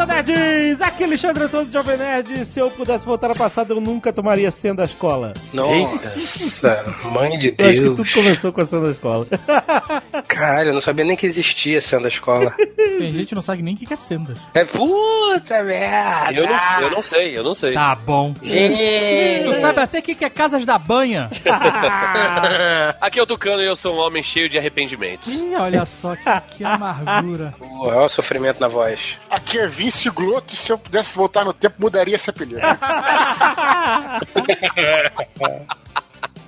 Fala, nerds! Aqui é Alexandre Antônio Jovem Nerd. Se eu pudesse voltar ao passado, eu nunca tomaria senha da escola. Nossa, mãe de Deus. Eu acho que tudo começou com a senha da escola. Caralho, eu não sabia nem que existia senha da escola. Tem gente que não sabe nem o que é senda. É puta merda! Eu não, eu não sei, eu não sei. Tá bom. Gente. Não sabe até o que é Casas da Banha. Aqui é o Tucano e eu sou um homem cheio de arrependimentos. Ih, olha só, que, que amargura. Pô, olha o sofrimento na voz. Aqui é 20 instigou que se eu pudesse voltar no tempo, mudaria esse apelido.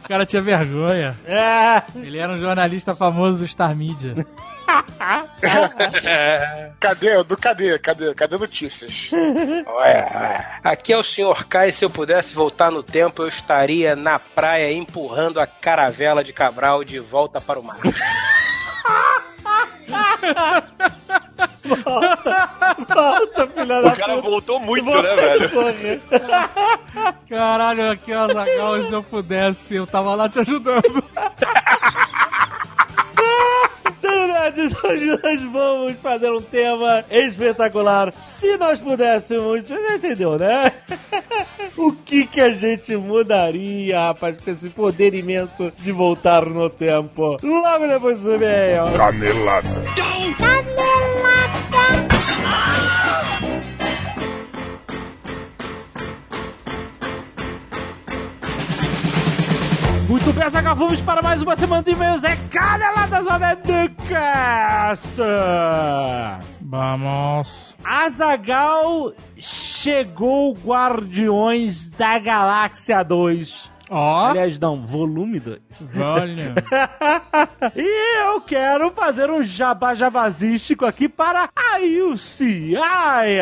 o cara tinha vergonha. É. Ele era um jornalista famoso do Star Media. cadê? Do cadê? Cadê? Cadê notícias? Olha, aqui é o senhor Kai. Se eu pudesse voltar no tempo, eu estaria na praia empurrando a caravela de Cabral de volta para o mar. Volta, filha da O cara puta. voltou muito, né, velho? Porra. Caralho, aqui, ó, Zagal, se eu pudesse, eu tava lá te ajudando. Nerds, hoje nós vamos fazer um tema espetacular. Se nós pudéssemos, você já entendeu, né? o que que a gente mudaria, rapaz, com esse poder imenso de voltar no tempo? Logo depois do e-mail. Canelada. Muito bem, Zagal, vamos para mais uma semana de e-mails. É Caneladas Zona do Cast. Vamos. Azagal chegou Guardiões da Galáxia 2. Ó, Aliás, não, volume 2. olha. e eu quero fazer um jabá jabazístico aqui para a UCI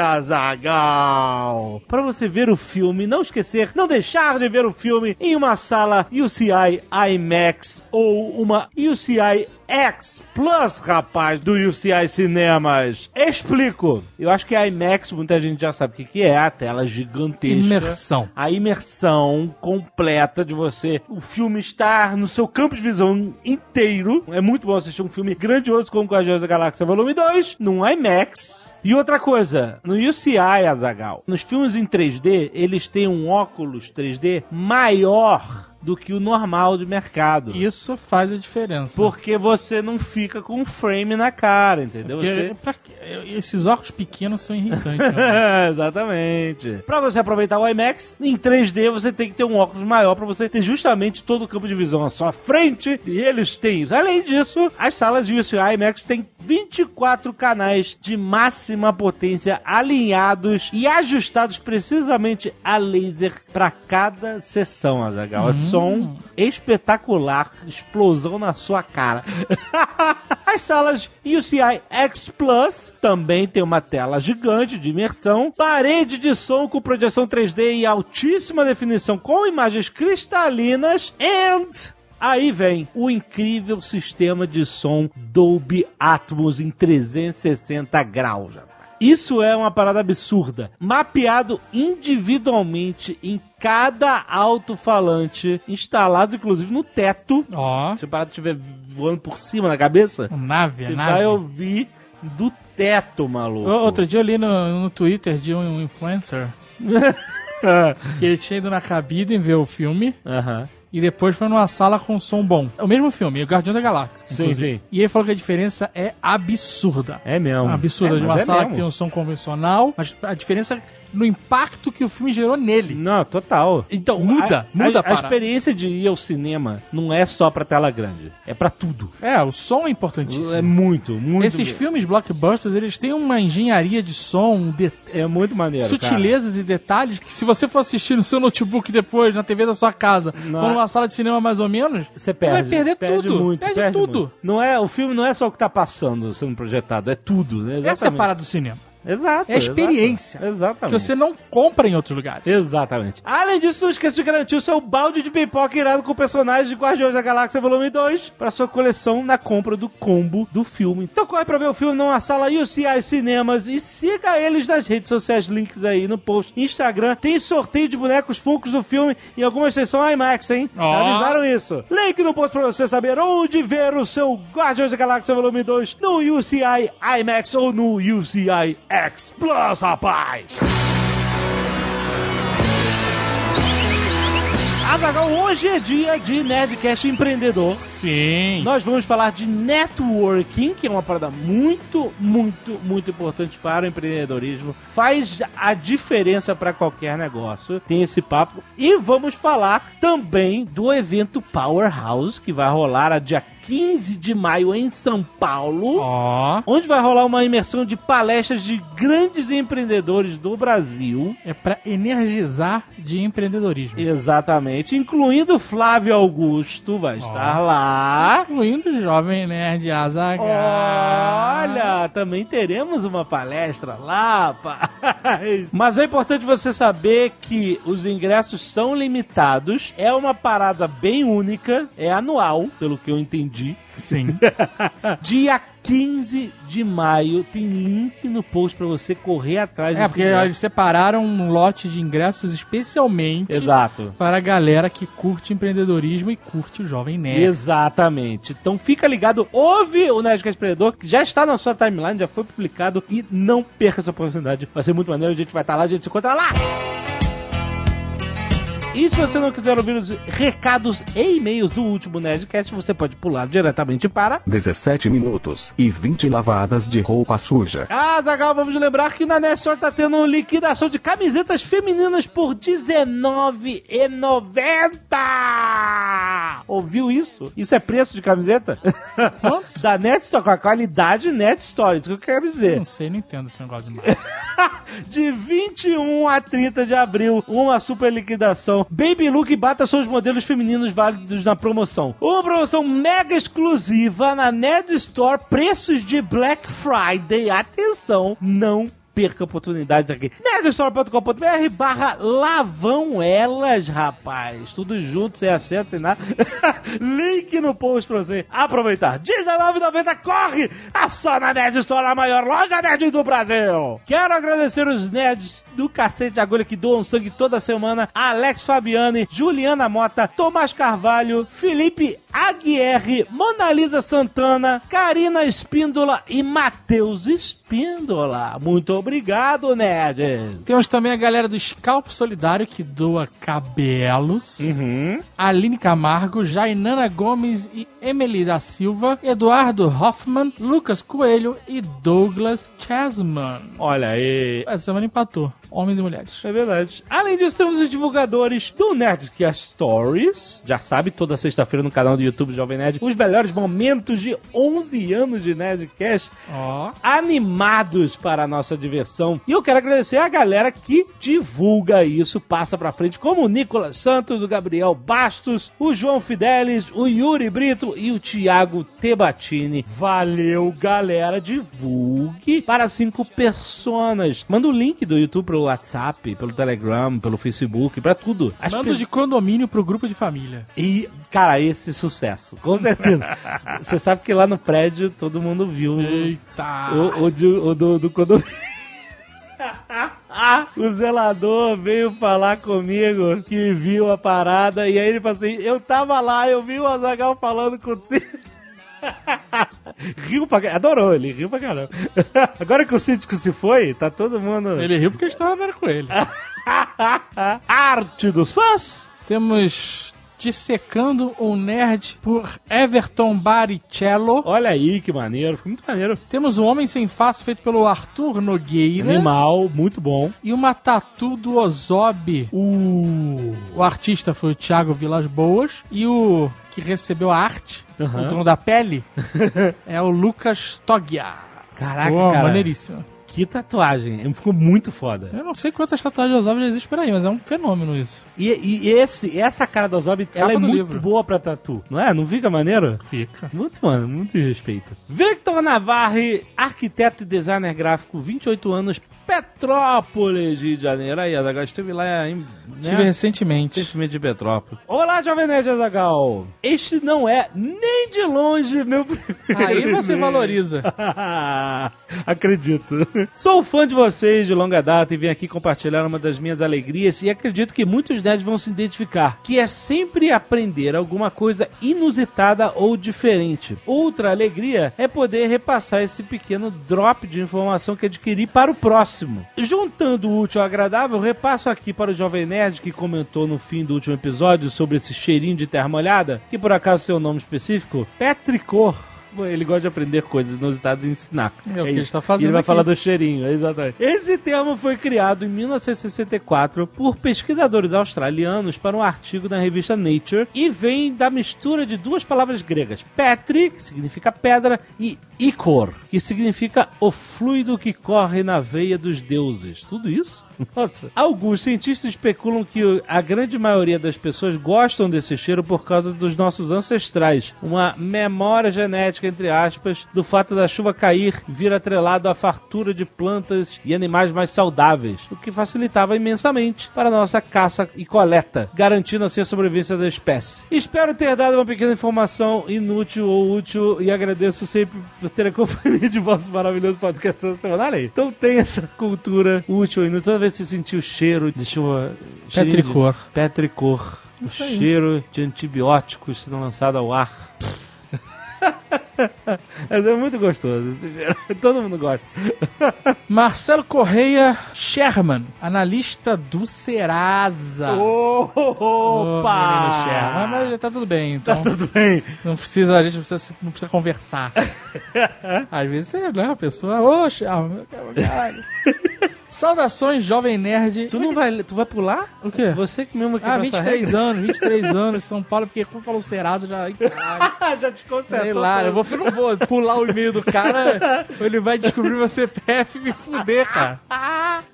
Azagal. Para você ver o filme, não esquecer, não deixar de ver o filme em uma sala UCI IMAX ou uma UCI X Plus, rapaz, do UCI Cinemas. Explico. Eu acho que a IMAX, muita gente já sabe o que que é, a tela gigantesca Imersão. a imersão completa de você, o filme estar no seu campo de visão inteiro. É muito bom assistir um filme grandioso como Guardiões da Galáxia Volume 2, num IMAX. E outra coisa, no UCI, Azagal, nos filmes em 3D, eles têm um óculos 3D maior do que o normal de mercado. Isso faz a diferença. Porque você não fica com um frame na cara, entendeu? Porque, Você... Esses óculos pequenos são irritantes. né? Exatamente. Pra você aproveitar o IMAX, em 3D você tem que ter um óculos maior pra você ter justamente todo o campo de visão à sua frente. E eles têm isso. Além disso, as salas de UCI IMAX têm 24 canais de máxima potência alinhados e ajustados precisamente a laser pra cada sessão, Azagal. É som espetacular, explosão na sua cara. As salas UCI X Plus também tem uma tela gigante de imersão, parede de som com projeção 3D e altíssima definição com imagens cristalinas and Aí vem o incrível sistema de som Dolby Atmos em 360 graus. Isso é uma parada absurda. Mapeado individualmente em cada alto-falante, instalados inclusive no teto. Ó, Se a parada estiver voando por cima da cabeça, nave, você nave. vai ouvir do teto, maluco. O- Outro dia eu li no, no Twitter de um influencer que ele tinha ido na cabine ver o filme Aham. E depois foi numa sala com som bom. É o mesmo filme, o Guardião da Galáxia. Sim, inclusive. sim. E ele falou que a diferença é absurda. É mesmo. absurda É, de uma é sala mesmo. que tem um som convencional, mas a diferença no impacto que o filme gerou nele. Não, total. Então, muda, a, muda a, a a experiência de ir ao cinema não é só pra tela grande, é pra tudo. É, o som é importantíssimo. É muito, muito. Esses filmes blockbusters, eles têm uma engenharia de som, de É muito maneiro. sutilezas e detalhes que se você for assistir no seu notebook depois, na TV da sua casa, Não. ou numa sala de cinema mais ou menos, cara. Você perde. vai perder tudo. Muito, perde, tudo. muito. Não é, o filme não é só o que tá passando sendo projetado, é tudo, né? Essa é a Exatamente. parada do cinema. Exato. É experiência. Exatamente. Que você não compra em outros lugares. Exatamente. Além disso, não esqueça de garantir o seu balde de pipoca irado com personagens de Guardiões da Galáxia Volume 2 para sua coleção na compra do combo do filme. Então corre pra ver o filme numa sala UCI Cinemas e siga eles nas redes sociais, links aí no post. Instagram, tem sorteio de bonecos Funkos do filme em algumas sessões IMAX, hein? Ó. Avisaram isso. Link no post pra você saber onde ver o seu Guardiões da Galáxia Volume 2 no UCI IMAX ou no UCI X Azaghal, hoje é dia de Nerdcast Empreendedor. Sim. Nós vamos falar de networking, que é uma parada muito, muito, muito importante para o empreendedorismo. Faz a diferença para qualquer negócio. Tem esse papo. E vamos falar também do evento Powerhouse, que vai rolar a dia 15 de maio em São Paulo. Ó. Onde vai rolar uma imersão de palestras de grandes empreendedores do Brasil. É pra energizar de empreendedorismo. Exatamente, incluindo Flávio Augusto, vai estar lá. Incluindo o jovem nerd Azaghal. Olha, também teremos uma palestra lá, rapaz. Mas é importante você saber que os ingressos são limitados, é uma parada bem única, é anual, pelo que eu entendi. Sim. Dia 15 de maio tem link no post pra você correr atrás É, porque ingresso. eles separaram um lote de ingressos especialmente Exato. para a galera que curte empreendedorismo e curte o jovem nerd. Exatamente. Então fica ligado, ouve o Nerdcast Empreendedor, que já está na sua timeline, já foi publicado, e não perca essa oportunidade. Vai ser muito maneiro, a gente vai estar lá, a gente se encontra lá! E se você não quiser ouvir os recados e e-mails do último Nerdcast, você pode pular diretamente para 17 minutos e 20 lavadas de roupa suja. Ah, Zagal, vamos lembrar que na Nestor tá tendo liquidação de camisetas femininas por R$19,90! Ouviu isso? Isso é preço de camiseta? Quanto? da Net Store, com a qualidade Net Store, isso que eu quero dizer. Não sei, não entendo esse negócio de de 21 a 30 de abril, uma super liquidação. Baby Look bata os modelos femininos válidos na promoção. Uma promoção mega exclusiva na Ned Store, preços de Black Friday. Atenção, não perca oportunidade aqui. nerdstore.com.br barra lavão elas, rapaz. Tudo junto, sem acento, sem nada. Link no post pra você aproveitar. R$19,90, corre! A só na Nerd Store, a maior loja nerd do Brasil. Quero agradecer os nerds do cacete de agulha que doam sangue toda semana. Alex Fabiani, Juliana Mota, Tomás Carvalho, Felipe Aguierre, Monalisa Santana, Karina Espíndola e Matheus Espíndola. Muito obrigado, nerds. Temos também a galera do Scalp Solidário que doa cabelos. Uhum. Aline Camargo, Jainana Gomes e Emily da Silva, Eduardo Hoffman, Lucas Coelho e Douglas Chasman. Olha aí. Essa semana empatou, homens e mulheres. É verdade. Além disso, temos os divulgadores do Nerdcast Stories. Já sabe, toda sexta-feira no canal do YouTube Jovem Nerd, os melhores momentos de 11 anos de Nerdcast Ó, animados para a nossa diversão. E eu quero agradecer a galera que divulga isso, passa pra frente, como o Nicolas Santos, o Gabriel Bastos, o João Fidelis, o Yuri Brito e o Thiago Tebatini. Valeu, galera, divulgue para cinco personas. Manda o link do YouTube pro WhatsApp, pelo Telegram, pelo Facebook, pra tudo. As mando pe- de condomínio pro grupo de família. e, cara, esse sucesso, com certeza. Você sabe que lá no prédio todo mundo viu Eita! o, o, de- o do, do condomínio. o zelador veio falar comigo que viu a parada e aí ele falou assim: Eu tava lá, eu vi o Azagal falando com Cid. riu pra caramba. Adorou, ele riu pra caramba. Agora que o Cítico se foi, tá todo mundo. Ele riu porque estava com ele. Arte dos fãs! Temos Dissecando um Nerd por Everton Baricello. Olha aí que maneiro, ficou muito maneiro. Temos o Homem Sem Face feito pelo Arthur Nogueira. Animal, muito bom. E uma tatu do Ozob. Uh, O artista foi o Thiago Vilas Boas. E o que recebeu a arte, Aham. o dono da pele, é o Lucas Togia. Caraca, Pô, cara. maneiríssimo. Que tatuagem. Ficou muito foda. Eu não sei quantas tatuagens de Ozob existem por aí, mas é um fenômeno isso. E, e esse, essa cara do Ozob, ela é do muito livro. boa pra tatu. Não é? Não fica maneiro? Fica. Muito, mano, muito respeito. Victor Navarre, arquiteto e designer gráfico, 28 anos, Petrópolis, Rio de Janeiro. Aí, Azaghal, esteve lá em... Tive Né? recentemente. Recentemente de Petrópolis. Olá, Jovem Nerd Azagal. Este não é nem de longe meu primeiro Aí você valoriza. Acredito. Sou fã de vocês de longa data e vim aqui compartilhar uma das minhas alegrias e acredito que muitos nerds vão se identificar, que é sempre aprender alguma coisa inusitada ou diferente. Outra alegria é poder repassar esse pequeno drop de informação que adquiri para o próximo. Juntando o útil ao agradável, repasso aqui para o Jovem Nerd que comentou no fim do último episódio sobre esse cheirinho de terra molhada, que por acaso seu nome específico, Petricor. Ele gosta de aprender coisas inusitadas e ensinar. É o que ele está fazendo E ele vai aqui. falar do cheirinho, exatamente. Esse termo foi criado em 1964 por pesquisadores australianos para um artigo na revista Nature e vem da mistura de duas palavras gregas: petri, que significa pedra, e ichor, que significa o fluido que corre na veia dos deuses. Tudo isso? Nossa. Alguns cientistas especulam que a grande maioria das pessoas gostam desse cheiro por causa dos nossos ancestrais. Uma memória genética, entre aspas, do fato da chuva cair vir atrelado à fartura de plantas e animais mais saudáveis, o que facilitava imensamente para a nossa caça e coleta, garantindo assim a sobrevivência da espécie. Espero ter dado uma pequena informação inútil ou útil e agradeço sempre ter a companhia de vossos maravilhosos podcasts toda semana. Olha aí. Então tem essa cultura útil e toda vez que você sentir o cheiro de chuva... cheirinho de- Petricor. Petricor. O cheiro de antibióticos sendo lançado ao ar. Mas é muito gostoso. Todo mundo gosta. Marcelo Correia Sherman, analista do Serasa. Sherman. Opa! Mas tá tudo bem, então Tá tudo bem. não precisa, a gente não precisa, não precisa conversar. Às vezes você, né, a pessoa, ô, Sherman, caralho. Saudações, jovem nerd. Tu não vai, tu vai pular? O quê? Você que mesmo que Ah, faz essa 23 anos, 23 anos, São Paulo, porque quando falou Serasa, já. Ai? Já te consertou. Sei lá, eu, vou, eu não vou pular o e-mail do cara, ou ele vai descobrir meu CPF e me fuder, cara.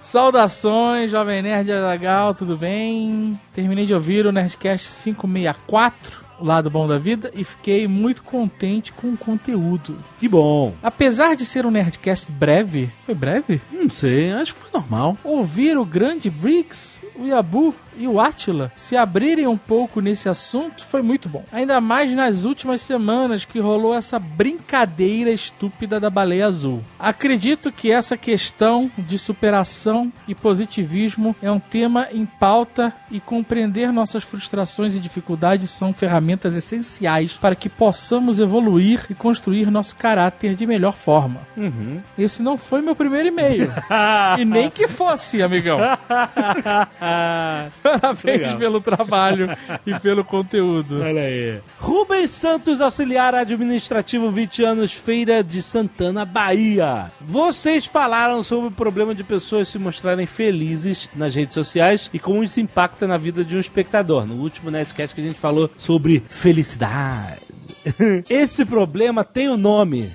Saudações, Jovem Nerd Legal, tudo bem? Terminei de ouvir o Nerdcast 564, o lado bom da vida, e fiquei muito contente com o conteúdo. Que bom. Apesar de ser um Nerdcast breve, foi breve? Não sei, acho que foi normal. Ouvir o grande Briggs, o Yabu e o Attila se abrirem um pouco nesse assunto foi muito bom. Ainda mais nas últimas semanas que rolou essa brincadeira estúpida da baleia azul. Acredito que essa questão de superação e positivismo é um tema em pauta e compreender nossas frustrações e dificuldades são ferramentas essenciais para que possamos evoluir e construir nosso caráter de melhor forma. Esse não foi meu primeiro e-mail. e nem que fosse, amigão. Parabéns Legal. pelo trabalho e pelo conteúdo. Olha aí. Rubens Santos, auxiliar administrativo, 20 anos, Feira de Santana, Bahia. Vocês falaram sobre o problema de pessoas se mostrarem felizes nas redes sociais e como isso impacta na vida de um espectador. No último Nerdcast que a gente falou sobre felicidade. Esse problema tem o nome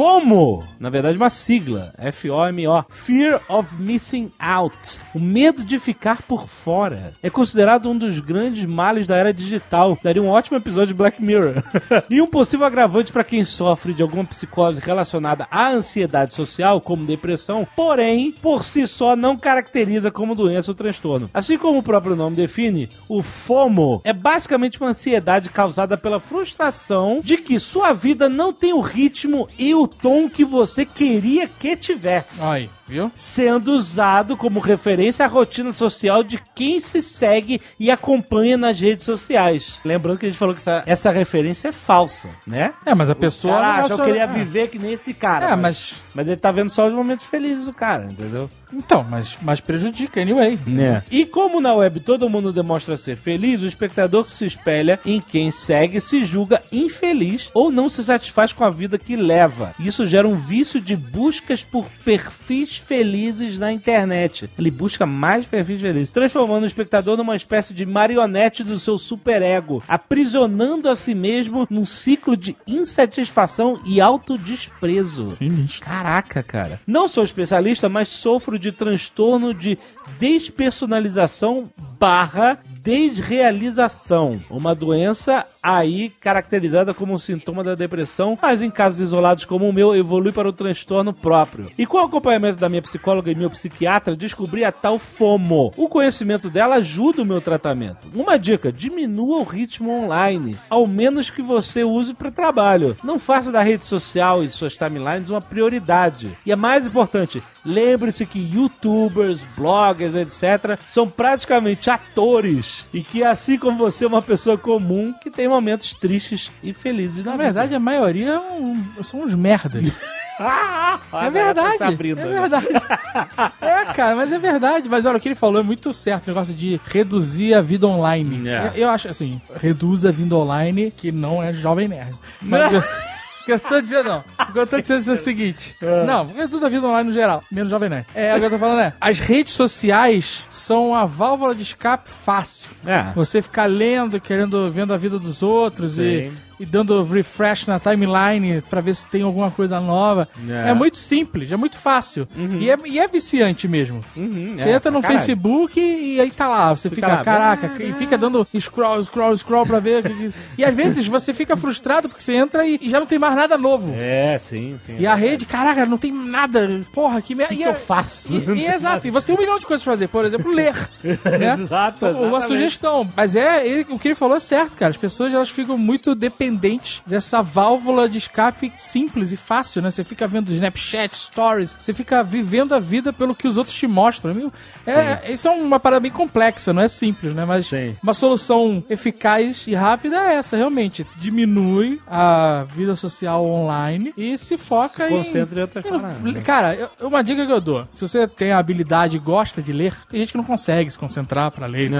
FOMO, na verdade uma sigla, F-O-M-O, Fear of Missing Out, o medo de ficar por fora. É considerado um dos grandes males da era digital. Daria um ótimo episódio de Black Mirror. e um possível agravante para quem sofre de alguma psicose relacionada à ansiedade social, como depressão, porém, por si só não caracteriza como doença ou transtorno. Assim como o próprio nome define, o FOMO é basicamente uma ansiedade causada pela frustração de que sua vida não tem o ritmo e o tom que você queria que tivesse. Aí, viu? Sendo usado como referência à rotina social de quem se segue e acompanha nas redes sociais. Lembrando que a gente falou que essa, essa referência é falsa, né? É, mas a pessoa. Cara, acha, eu queria É. viver que nem esse cara. É, mas. Mas ele tá vendo só os momentos felizes do cara, entendeu? Então, mas, mas prejudica, anyway. É. E como na web todo mundo demonstra ser feliz, o espectador que se espelha em quem segue se julga infeliz ou não se satisfaz com a vida que leva. Isso gera um vício de buscas por perfis felizes na internet. Ele busca mais perfis felizes, transformando o espectador numa espécie de marionete do seu superego, aprisionando a si mesmo num ciclo de insatisfação e autodesprezo. Sinistro. Caraca, cara. Não sou especialista, mas sofro de transtorno de despersonalização barra desrealização. Uma doença aí caracterizada como um sintoma da depressão, mas em casos isolados como o meu, evolui para o transtorno próprio. E com o acompanhamento da minha psicóloga e meu psiquiatra, descobri a tal FOMO. O conhecimento dela ajuda o meu tratamento. Uma dica: diminua o ritmo online, ao menos que você use para trabalho. Não faça da rede social e suas timelines uma prioridade. E é mais importante, lembre-se que youtubers, bloggers, etc., são praticamente atores e que, assim como você, é uma pessoa comum que tem momentos tristes e felizes na, Na verdade, a maioria é um- são uns merdas. vida. É verdade. Tá abrindo, é né? verdade. é, cara, mas é verdade. Mas olha, o que ele falou é muito certo. O negócio de reduzir a vida online. É. Eu, eu acho assim, reduz a vida online, que não é jovem nerd. Mas que eu tô dizendo, não. O que eu tô dizendo é o seguinte. Não, reduz a vida online no geral, menos jovem nerd. É, o que eu tô falando é, as redes sociais são a válvula de escape fácil. É. Você ficar lendo, querendo, vendo a vida dos outros Sim. e dando refresh na timeline pra ver se tem alguma coisa nova. É. É, muito simples, é muito fácil. E, é, e é viciante mesmo. Uhum, Você é, entra no caralho. Facebook e aí tá lá, você Fica fica, caraca, e fica dando scroll, scroll, scroll pra ver. e às vezes você fica frustrado porque você entra e, e já não tem mais nada novo. É, sim, sim. E a rede, caraca, não tem nada. Porra, que merda. O que E que é- eu faço? E, e exato, e você tem um milhão de coisas pra fazer. Por exemplo, ler. né? Exato, Uma exatamente. sugestão. Mas é, ele- o que ele falou é certo, cara. As pessoas elas ficam muito dependentes dessa válvula de escape simples e fácil, né? Você fica vendo Snapchat, Stories, você fica vivendo a vida pelo que os outros te mostram. Meu, é, isso é uma parada bem complexa, não é simples, né? Mas Sim. uma solução eficaz e rápida é essa, realmente. Diminui a vida social online e se foca em. Concentra em outra. Cara, uma dica que eu dou: se você tem a habilidade e gosta de ler, tem gente que não consegue se concentrar pra ler e.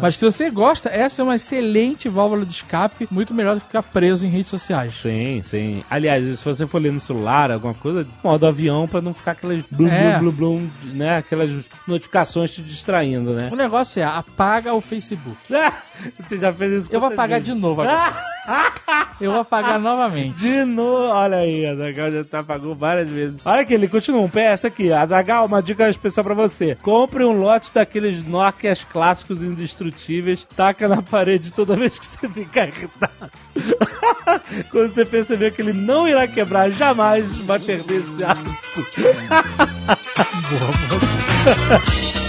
Mas se você gosta, essa é uma excelente válvula de escape, muito melhor do que ficar preso em redes sociais. Sim, sim. Aliás, se você for ler no celular, alguma coisa, modo avião pra não ficar aquelas blum, É. blum, blum, blum, né? Aquelas notificações te distraindo, né? O negócio é apaga o Facebook. Você já fez isso Eu vou apagar vezes? de novo agora. Eu vou apagar novamente. De novo, olha aí, a Zagal já tá apagou várias vezes. Olha aqui, ele continua, um PS aqui. A Zagal, uma dica especial pra você. Compre um lote daqueles Nokias clássicos indestrutíveis, taca na parede toda vez que você ficar irritado. Quando você perceber que ele não irá quebrar, jamais vai perder esse hábito. A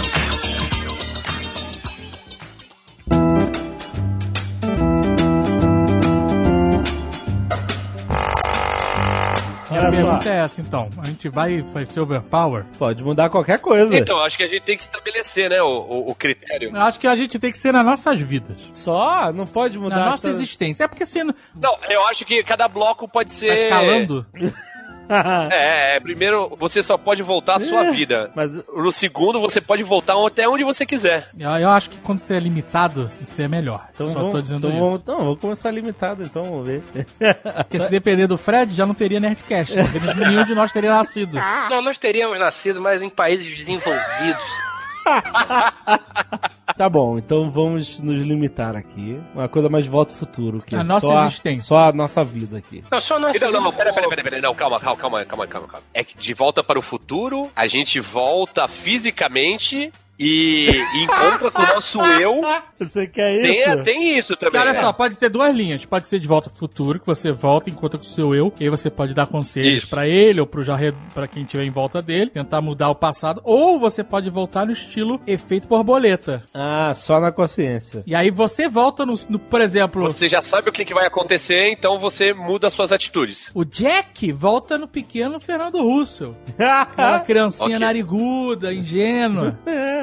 essa, então. A gente vai, vai ser overpower? pode mudar qualquer coisa. Então, acho que a gente tem que estabelecer, né, o, o, o critério. Eu acho que a gente tem que ser nas nossas vidas. Só? Não pode mudar. Na nossa essa- existência. É porque sendo. Não, eu acho que cada bloco pode ser. Tá escalando. É, é, primeiro você só pode voltar à sua vida. Mas No segundo, você pode voltar até onde você quiser. Eu, eu acho que quando você é limitado, isso é melhor. então Só vamos, tô dizendo então, isso. vamos, então, vamos começar limitado, então, vamos ver. Porque se depender do Fred, já não teria Nerdcast. Nenhum de nós teria nascido. Não, nós teríamos nascido mais em países desenvolvidos. Tá bom, então vamos nos limitar aqui. Uma coisa mais de volta ao futuro. Que A é nossa só existência. Só a nossa vida aqui. Não, só nós. Não, não, pera, pera, pera, pera, não, calma, calma, calma, calma, calma, calma. É que de volta para o futuro, a gente volta fisicamente e, e encontra com o nosso eu. Você quer isso? Tem, tem isso Porque também. olha né? só, pode ter duas linhas. Pode ser de volta pro futuro, que você volta, encontra com o seu eu, e aí você pode dar conselhos Isso. pra ele ou pro jarre para quem estiver em volta dele, tentar mudar o passado, ou você pode voltar no estilo efeito borboleta. Ah, só na consciência. E aí você volta no, no- por exemplo, Você já sabe o que, que vai acontecer, então você muda suas atitudes. o Jack volta no pequeno Fernando Russell. Aquela criancinha Ok. nariguda, ingênua.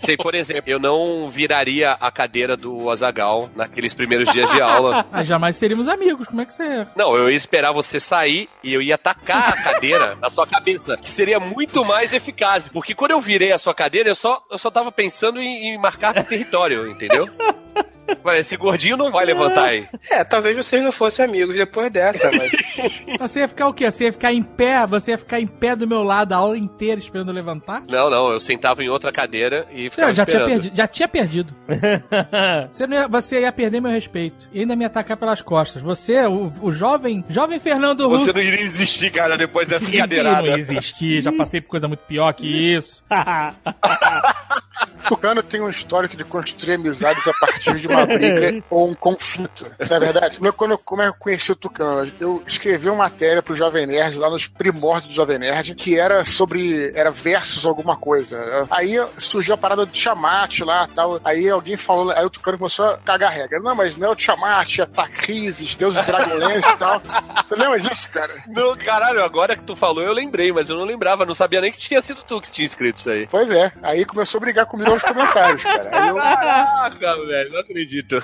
Sei, por exemplo, eu não viraria a cadeira do Azagal naqueles primeiros dias de aula. Mas jamais seríamos amigos. Como é que você. Não, eu ia esperar você sair e eu ia tacar a cadeira na sua cabeça, que seria muito mais eficaz. Porque quando eu virei a sua cadeira, eu só, eu só tava pensando em, em marcar território, entendeu? Mas esse gordinho não vai levantar aí. É, talvez vocês não fossem amigos depois dessa, mas. Você ia ficar o quê? Você ia ficar em pé? Você ia ficar em pé do meu lado a aula inteira esperando eu levantar? Não, não, eu sentava em outra cadeira e Você ficava já tinha, esperando. perdido, já tinha perdido. Você, não ia, você ia perder meu respeito. E ainda me atacar pelas costas. Você, o, o jovem, jovem Fernando Russo. Você não iria existir, cara, depois dessa que não cadeirada. existir, já passei por coisa muito pior que isso. Tucano tem um histórico de construir amizades a partir de uma briga ou um conflito. Não é verdade? Eu- Quando eu, como eu conheci o Tucano, eu escrevi uma matéria pro Jovem Nerd, lá nos primórdios do Jovem Nerd, que era sobre. era versus alguma coisa. Aí surgiu a parada do Tiamat lá tal. Aí alguém falou, aí o Tucano começou a cagar regra. Não, mas não é o Tiamat, é Tacrises, Deus do Dragonlance e tal. Você lembra disso, cara? Não, caralho, agora que tu falou eu lembrei, mas eu não lembrava, não sabia nem que tinha sido tu que tinha escrito isso aí. Pois é. Aí começou a brigar comigo nos comentários, cara. Eu, Caraca, velho, não acredito.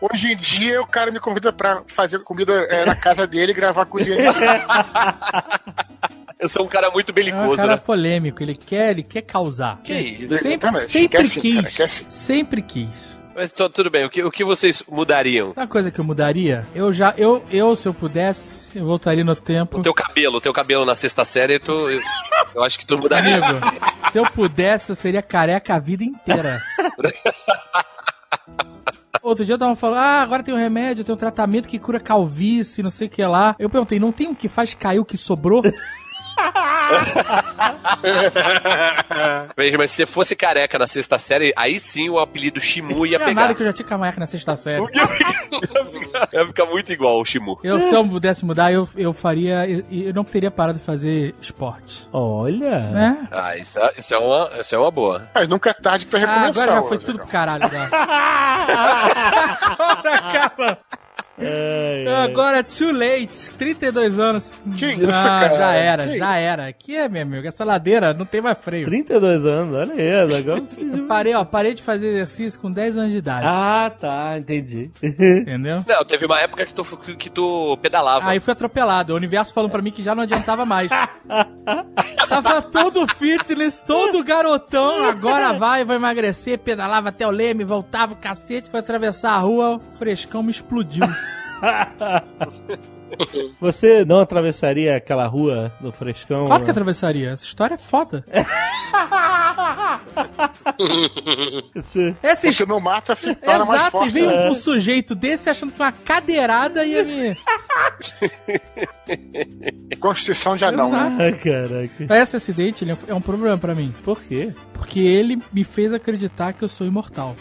Hoje em dia o cara me convida pra fazer comida é, na casa dele e gravar a cozinha dele. Eu sou um cara muito É um belicoso, cara né? polêmico, ele quer, ele quer causar. Que isso? Sempre, sempre quis. cara. Sempre quis. Mas tô- tudo bem, o que, o que vocês mudariam? Uma coisa que eu mudaria, eu já, eu, eu se eu pudesse, eu voltaria no tempo. O teu cabelo, o teu cabelo na sexta série, tu, eu, eu acho que tu mudaria. Amigo, se eu pudesse, eu seria careca a vida inteira. Outro dia eu tava falando, ah, agora tem um remédio, tem um tratamento que cura calvície, não sei o que lá. Eu perguntei, não tem um que faz cair o que sobrou? Veja, mas se você fosse careca na sexta série, aí sim o apelido Shimu ia Não é pegar. nada que eu já tinha careca na sexta série. ia ficar muito igual o Shimu. Eu, se eu pudesse mudar, eu, eu faria. Eu, eu não teria parado de fazer esporte. Olha. Né? Ah, isso é, isso é, uma, isso é uma boa. Mas nunca é tarde pra Ah, recomeçar. agora já foi tudo pro caralho. Já. agora acaba. Ai, ai. Agora, too late. 32 anos. Que isso, Ah, cara? Já era, Que já era. Aqui é, meu amigo. Essa ladeira não tem mais freio. 32 anos, olha aí, agora você... Parei, ó, parei de fazer exercício com 10 anos de idade. Ah, tá, entendi. Entendeu? Não, teve uma época que tu, que, tu pedalava. Aí fui atropelado. O universo falando pra mim que já não adiantava mais. Tava todo fitness, todo garotão. Agora vai, vou emagrecer. Pedalava até o leme, voltava o cacete. Foi atravessar a rua, o frescão me explodiu. Você não atravessaria aquela rua no frescão? Claro que atravessaria. Essa história é foda. Essa Você história. não mata, torna mais Exato, e forte. vem né? um, um sujeito desse achando que uma cadeirada ia me. Constituição de anão, né? Ah, caraca. Esse acidente ele é um problema pra mim. Por quê? Porque ele me fez acreditar que eu sou imortal.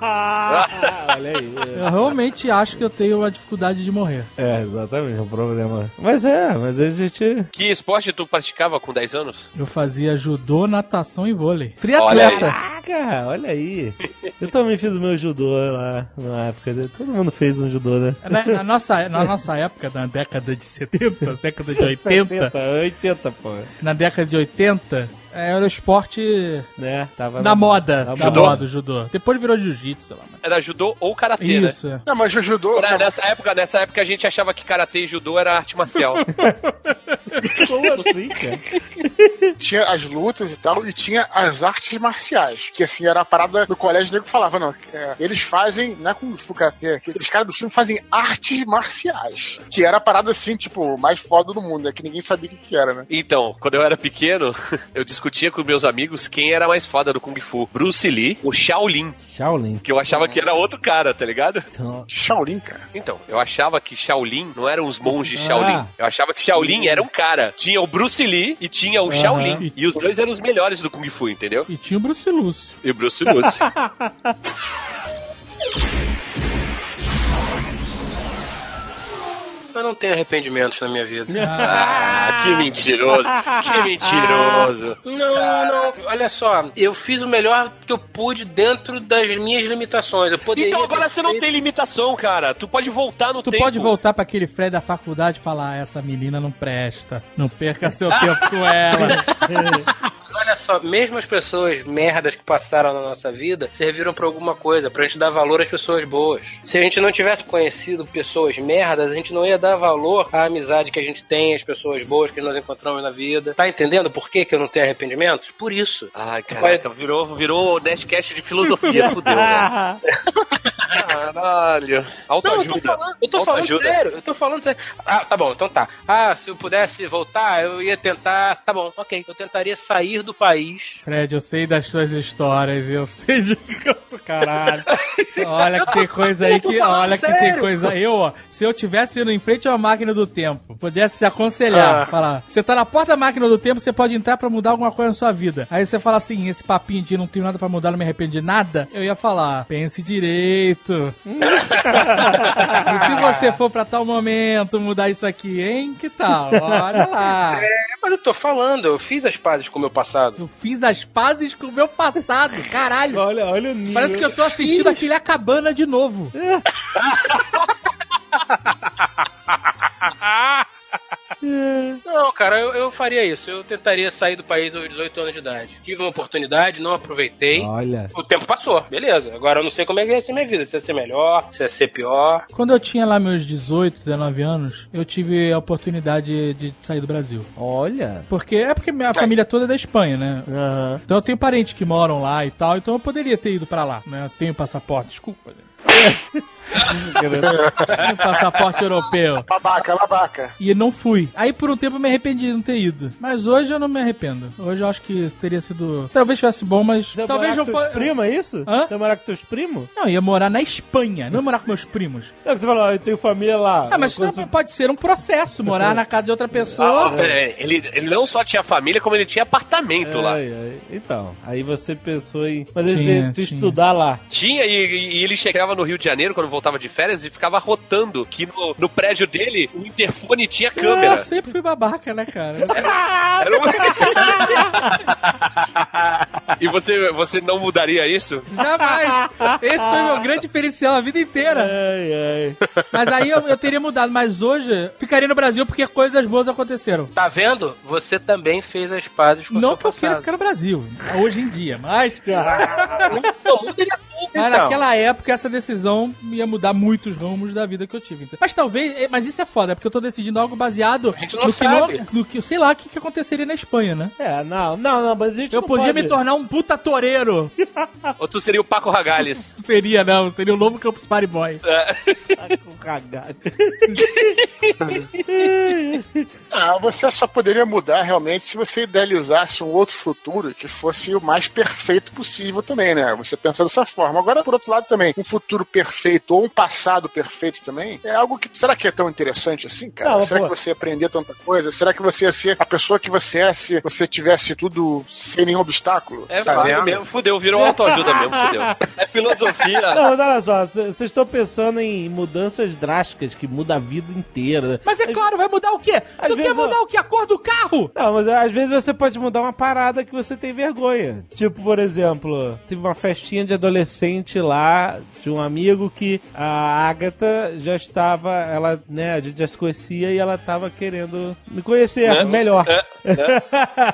olha aí. Eu realmente acho que eu tenho uma dificuldade de morrer. É, exatamente, é um problema. Mas é, mas a gente... Que esporte tu praticava com 10 anos? Eu fazia judô, natação e vôlei. Triatleta. Caraca, olha aí. Eu também fiz o meu judô lá na época. Todo mundo fez um judô, né? Na, na nossa, na nossa época, na década de 70, década de 80, 80, pô. na década de 80, era o esporte Né? Tava na moda. na Judô? moda, o judô. Depois virou jiu-jitsu, sei lá. mas- Era judô ou karatê, né? Isso, é. Não, mas o judô. Pra- Nessa época, nessa época a gente achava que karatê e judô era arte marcial. Como assim, cara? tinha as lutas e tal, e tinha as artes marciais. Que assim, era a parada do colégio, o nego falava, não, é, eles fazem, não é com Fucatê, aqueles caras do filme fazem artes marciais. Que era a parada assim, tipo, mais foda do mundo, é que ninguém sabia o que, que era, né? Então, quando eu era pequeno, eu discutia com meus amigos quem era mais foda do Kung Fu. Bruce Lee ou Shaolin. Shaolin. Que eu achava que era outro cara, tá ligado? Então, Shaolin, cara. Então, eu achava que Shaolin não eram os monges Ah. Shaolin. Eu achava que Shaolin era um cara. Tinha o Bruce Lee e tinha o Shaolin. E os dois eram os melhores do Kung Fu, entendeu? E tinha o Bruce Lúcio. E o Bruce Lee. Eu não tenho arrependimentos na minha vida. ah, que mentiroso. Que mentiroso. Não, não. Olha só, eu fiz o melhor que eu pude dentro das minhas limitações. Eu poderia Então agora você não feito- tem limitação, cara. Tu pode voltar no Tu tempo. pode voltar pra aquele Fred da faculdade e falar: "Ah, essa menina não presta. Não perca seu tempo com ela. olha só, mesmo as pessoas merdas que passaram na nossa vida serviram pra alguma coisa, pra gente dar valor às pessoas boas. Se a gente não tivesse conhecido pessoas merdas, a gente não ia dar valor à amizade que a gente tem, às pessoas boas que nós encontramos na vida. Tá entendendo por que, que eu não tenho arrependimentos? Por isso. Ai, caraca, virou, virou Nerdcast de filosofia, fudeu, né? Caralho. Não, eu tô Autoajuda. falando, eu tô falando Autoajuda. sério, eu tô falando sério. Ah, tá bom, então tá. Ah, se eu pudesse voltar, eu ia tentar. Tá bom, ok. Eu tentaria sair do país. Fred, eu sei das suas histórias, eu sei de canto, caralho. Olha que tem coisa aí que. Olha que tem coisa. Eu, ó, se eu tivesse indo em frente a uma máquina do tempo, pudesse se aconselhar, Ah. falar, você tá na porta da máquina do tempo, você pode entrar pra mudar alguma coisa na sua vida. Aí você fala assim, esse papinho de não tenho nada pra mudar, não me arrependo de nada, eu ia falar, pense direito. e se você for pra tal momento mudar isso aqui, hein? Que tal? Olha lá. É, mas eu tô falando, eu fiz as pazes com o meu passado. Eu fiz as pazes com o meu passado, caralho. Olha, olha o nível. Parece que eu tô assistindo aquele A Cabana de novo. Não, cara, eu, eu faria isso. Eu tentaria sair do país aos 18 anos de idade. Tive uma oportunidade, não aproveitei. Olha. O tempo passou, beleza. Agora eu não sei como é que ia ser minha vida. Se ia ser melhor, se ia ser pior. Quando eu tinha lá meus 18, 19 anos, eu tive a oportunidade de sair do Brasil. Olha. Porque é porque minha família toda é da Espanha, né? Aham. Então eu tenho parentes que moram lá e tal, então eu poderia ter ido pra lá, né? Eu tenho passaporte, desculpa. passaporte europeu. Babaca, babaca. E não fui. Aí por um tempo eu me arrependi de não ter ido. Mas hoje eu não me arrependo. Hoje eu acho que teria sido. Talvez fosse bom, mas. Você talvez morar não com teus fosse. primos, é isso? Hã? Você ia morar com teus primos? Não, ia morar na Espanha, não ia morar com meus primos. Não, que você falou, ó, eu tenho família lá. Ah, mas isso Coisa- também pode ser um processo, morar na casa de outra pessoa. Ah, aí, ele, ele não só tinha família, como ele tinha apartamento lá. Ai, ai. Então, aí você pensou em. Mas ele Tinha, teve que tinha. estudar lá. Tinha, e, e ele chegava no Rio de Janeiro quando voltava de férias e ficava rotando que no, no prédio dele o interfone tinha Eu câmera. sempre fui babaca, né, cara? Era um- e você, você não mudaria isso? Jamais. Esse foi meu grande diferencial a vida inteira. Ai, ai. Mas aí eu, eu teria mudado. Mas hoje, ficaria no Brasil porque coisas boas aconteceram. Tá vendo? Você também fez as pazes com o Não que eu queira ficar no Brasil, hoje em dia, mas... Não, mudaria tudo, Mas então. naquela época, essa decisão ia mudar muitos rumos da vida que eu tive. Mas talvez, é, mas isso é foda, porque eu tô decidindo algo baseado no que não, no que, sei lá, o que, que aconteceria na Espanha, né? É, não, não, não, mas a gente Eu não podia pode... me tornar um puta toureiro. Ou tu seria o Paco Ragales? Seria, não, seria o novo Campus Party Boy. com cagada. Ah, você só poderia mudar realmente se você idealizasse um outro futuro que fosse o mais perfeito possível também, né? Você pensa dessa forma. Agora, por outro lado, também, um futuro perfeito ou um passado perfeito também é algo que. Será que é tão interessante assim, cara? Não, Será pô. que você ia aprender tanta coisa? Será que você ia ser a pessoa que você é se você tivesse tudo sem nenhum obstáculo? É sabe? fudeu mesmo, fudeu, virou autoajuda mesmo, fudeu. É filosofia. Não, mas olha só, vocês estão pensando em mudanças drásticas que mudam a vida inteira. Mas é claro, vai mudar o quê? Às Tu quer vezes eu- mudar o quê? A cor do carro? Não, mas às vezes você pode mudar uma parada que você tem vergonha. Tipo, por exemplo, teve uma festinha de adolescente lá, de um amigo que a Agatha já estava, ela, né, a gente já se conhecia e ela tava querendo me conhecer Né? melhor.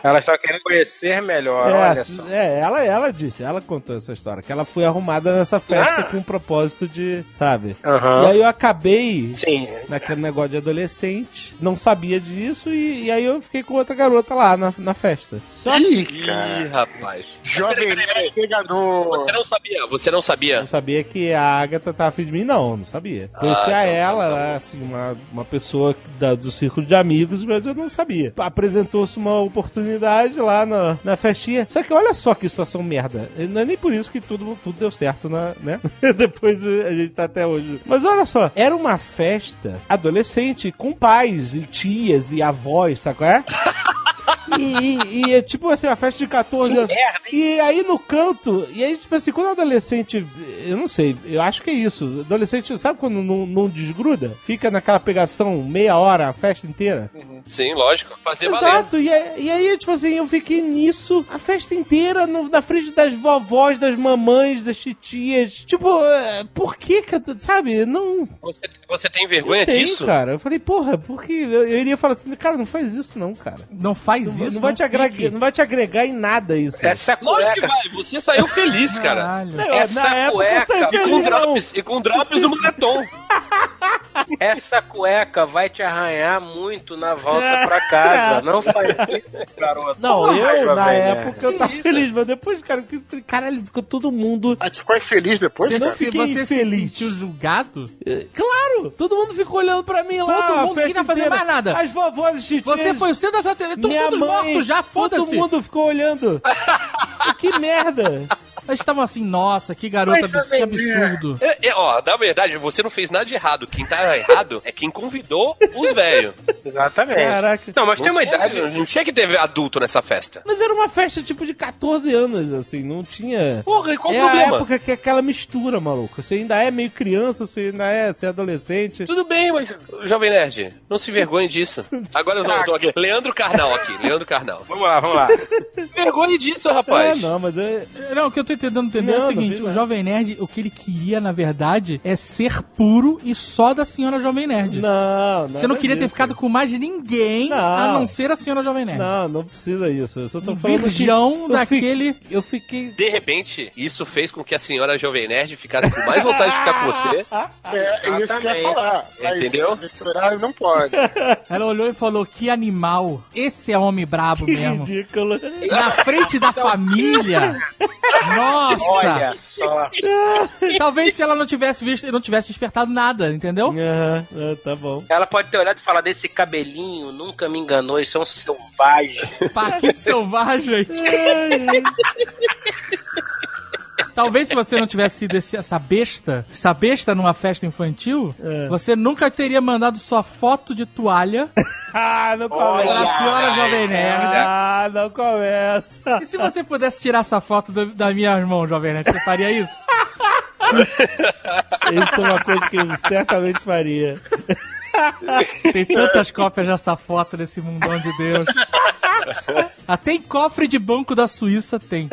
Ela está querendo conhecer melhor, É, olha só. é, ela, ela disse, ela contou essa história, que ela foi arrumada nessa festa Ah. com o propósito de, sabe? Aham. E aí eu acabei Sim. naquele negócio de adolescente, não sabia disso, e, e aí eu fiquei com outra garota lá na, na festa. Só que Ih, Ih, rapaz. Jovem pegador. Você não sabia, você não sabia. não sabia que a Agatha tava de mim, não, não sabia. Conhecia tá, ela, tá, tá ela, assim, uma, uma pessoa da- do círculo de amigos, mas eu não sabia. Apresentou-se uma oportunidade lá na, na festinha. Só que olha só que situação merda. Não é nem por isso que tudo, tudo deu certo, na, né? Depois eh, a gente tá até hoje. Mas olha só, era uma festa adolescente com pais e tias e avós, sabe qual é? E, e- e é tipo assim, a festa de 14 anos. E aí no canto, e aí, tipo assim, quando o adolescente, eu não sei, eu acho que é isso. Adolescente, sabe quando não, não desgruda? Fica naquela pegação meia hora a festa inteira? Sim, lógico. Fazer valer. Exato, e, aí- e aí, tipo assim, eu fiquei nisso a festa inteira, no- na frente das vovós, das mamães, das titias. Tipo, é, por que, que eu- sabe? Não. Você, você tem vergonha não tem, disso? cara. Eu falei, porra, porque eu, eu iria falar assim, cara, não faz isso não, cara. Não faz isso. não vai te agregar, não vai te agregar em nada isso. Essa Lógico que cueca, vai. Você saiu feliz, cara. Caralho. Essa na época eu saí cueca, E com feliz, não. drops, e com drops no moletom. essa cueca vai te arranhar muito na volta pra casa. Não faz isso, garoto. Não, Porra, eu, na época, eu tava feliz, mas depois, cara, caralho, ficou todo mundo. A gente ficou infeliz depois, Você, né? se fiquei você se infeliz. sentiu julgado? eh, Claro! Todo mundo ficou olhando pra mim lá. Todo mundo queria fazer inteira. mais nada. As vovós e titias. Você foi o centro dessa TV. Todo mundo morto já, Todo foda-se. mundo ficou olhando. que merda! Eles estavam assim, nossa, que garota, abs- que Jovem absurdo. É, é, ó, na verdade, você não fez nada de errado. Quem tá errado é quem convidou os velhos. Exatamente. Caraca. Não, mas tem uma idade. Não tinha que ter adulto nessa festa. Mas era uma festa tipo de 14 anos, assim, não tinha. Porra, e qual o é a problema? época que é aquela mistura, maluco. Você ainda é meio criança, você ainda é, você é adolescente. Tudo bem, mas, Jovem Nerd, não se vergonhe disso. Agora eu tô, aqui. Leandro Carnal aqui, Leandro Carnal. Vamos lá, vamos lá. Vergonhe disso, É, rapaz. não, mas é. Não, o que eu tô tentando entender é o seguinte: o. Jovem Nerd, o que ele queria, na verdade, é ser puro e só da senhora Jovem Nerd. Não, não. Você não queria ter ficado com mais ninguém Não. a não ser a senhora Jovem Nerd. Não, não precisa isso. Eu só tô Um falando. virgão que eu daquele- Fiquei, eu fiquei. De repente, isso fez com que a senhora Jovem Nerd ficasse com mais vontade de ficar com você. É, é isso que eu ia falar. Entendeu? Horário não pode. Ela olhou e falou: Que animal, esse é homem brabo Que mesmo. ridículo. Na frente da família. Nossa! Olha só. Talvez se ela não tivesse visto e não tivesse despertado nada, entendeu? Aham, ah, tá bom. Ela pode ter olhado e falar desse cabelinho, nunca me enganou, isso é um selvagem. Paquito selvagem. Talvez se você não tivesse sido esse- essa besta, essa besta numa festa infantil, É. você nunca teria mandado sua foto de toalha Ah, não pra começa. senhora Jovem Nerd. Ah, não começa. E se você pudesse tirar essa foto do- da minha irmã, Jovem Nerd, você faria isso? Isso é uma coisa que eu certamente faria. Tem tantas cópias dessa foto nesse mundão de Deus. Até em cofre de banco da Suíça tem.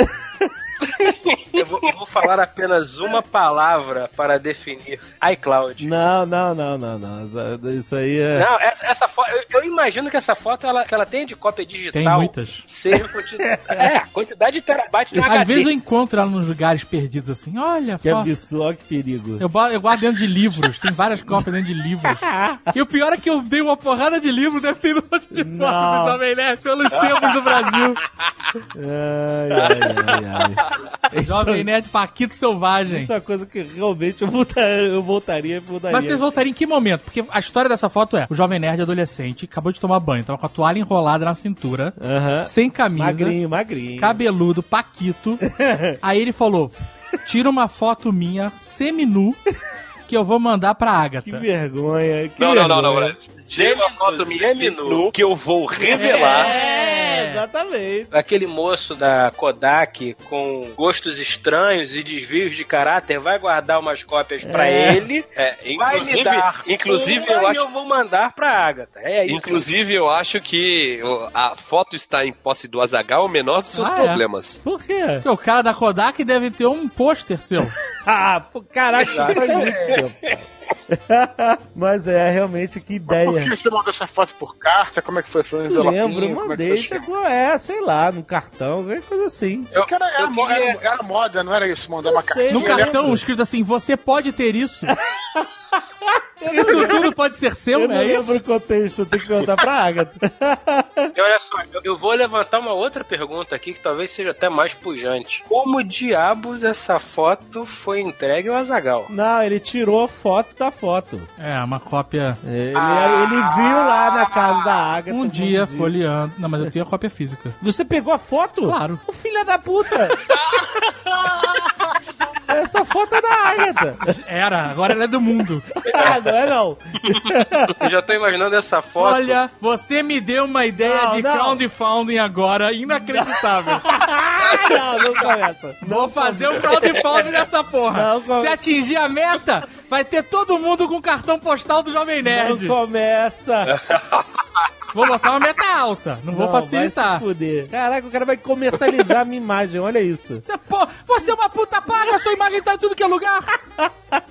Eu vou, eu vou falar apenas uma palavra para definir iCloud. Não, não, não, não, não. Isso aí é. Não, essa, essa foto, eu, eu imagino que essa foto ela, que ela tem de cópia digital. Tem muitas. Seja quantidade, é, quantidade de terabyte no Às HD. vezes eu encontro ela nos lugares perdidos assim. Olha, Que foto. absurdo, que perigo. Eu, eu guardo dentro de livros, tem várias cópias dentro de livros. E o pior é que eu dei uma porrada de livro, deve ter um monte de foto Não. do Jovem Nerd pelos sebos do Brasil. Ai, ai, ai, ai. Jovem Nerd Paquito Selvagem. isso é uma coisa que realmente eu voltaria, eu voltaria, voltaria. Mas vocês voltariam em que momento? Porque a história dessa foto é: o Jovem Nerd adolescente acabou de tomar banho, tava com a toalha enrolada na cintura, Aham. sem camisa, Magrinho, magrinho. cabeludo, Paquito. Aí ele falou: tira uma foto minha, semi-nu, que eu vou mandar pra Que Agatha. vergonha. Que Não, não, não, não, vergonha. Brad. Tira uma foto minha nu que eu vou revelar. É, exatamente. Aquele moço da Kodak com gostos estranhos e desvios de caráter vai guardar umas cópias pra É. ele. É, Vai me inclusive, dar. inclusive eu e acho eu vou mandar pra Agatha. É isso. Inclusive, eu acho que a foto está em posse do Azagal o menor dos seus Ah, é? problemas. Por quê? Porque o cara da Kodak deve ter um pôster seu. Ah, caraca, faz muito tempo. Mas é, realmente, que Por ideia. que você mandou essa foto por carta? Como é que foi? Foi um lembro, Como é mandei? Chegou? é, sei lá, no cartão, coisa assim. Porque era, era, eu queria- era- era moda, não era isso? Mandar Eu uma cartinha. No Eu cartão lembro. escrito assim: você pode ter isso. Isso tudo pode ser seu, Eu não é lembro isso? o contexto, eu tenho que perguntar pra Agatha. E olha só, eu- eu vou levantar uma outra pergunta aqui que talvez seja até mais pujante. Como diabos essa foto foi entregue ao Azagal? Não, ele tirou a foto da foto. É, uma cópia. Ele, Ah. ele viu lá na casa da Agatha. Um dia dizer. folheando. Não, mas eu tenho a cópia física. Você pegou a foto? Claro. O filho da puta! Essa foto é da Agatha. Era, agora ela é do mundo. Ah, não é não. Eu já tô imaginando essa foto. Olha, você me deu uma ideia Não, de não. crowdfunding agora inacreditável. Ah, não, não começa. Vou fazer um crowdfunding nessa porra. Não, Se atingir a meta, vai ter todo mundo com cartão postal do Jovem Não Nerd. começa. Vou botar uma meta alta, não, vou Não, facilitar. Vai se fuder. Caraca, o cara vai comercializar a minha imagem, olha isso. Pô, você é uma puta paga, sua imagem tá em tudo que é lugar.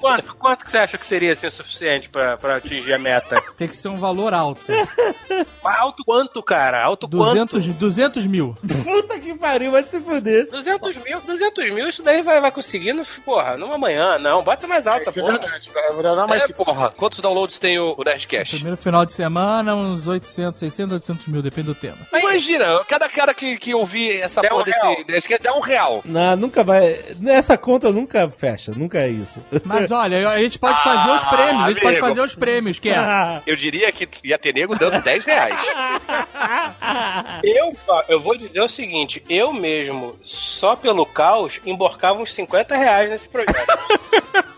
Quanto, quanto que você acha que seria assim, o suficiente pra, pra atingir a meta? Tem que ser um valor alto. Alto quanto, cara? Alto 200, 200 mil. Puta que pariu, vai se fuder. quanto? 200 mil, 200 mil, isso daí vai, vai conseguindo, porra, numa manhã. Não, bota mais alta, é porra. verdade. Vai dar mais É, porra. Quantos downloads tem o, o Nerdcast? Primeiro final de semana, uns 800, 600, 800 mil, depende do tema. Imagina, cada cara que, que ouvir essa Dá porra um desse real. Nerdcast dá um real. Não, nunca vai. Essa conta nunca fecha, nunca é isso. Mas olha, a gente pode fazer os prêmios, a gente pode fazer os prêmios, que é... Eu diria que ia ter nego dando 10 reais. Eu, eu vou dizer o seguinte, eu mesmo, só pelo caos, emborcava uns 50 reais nesse projeto.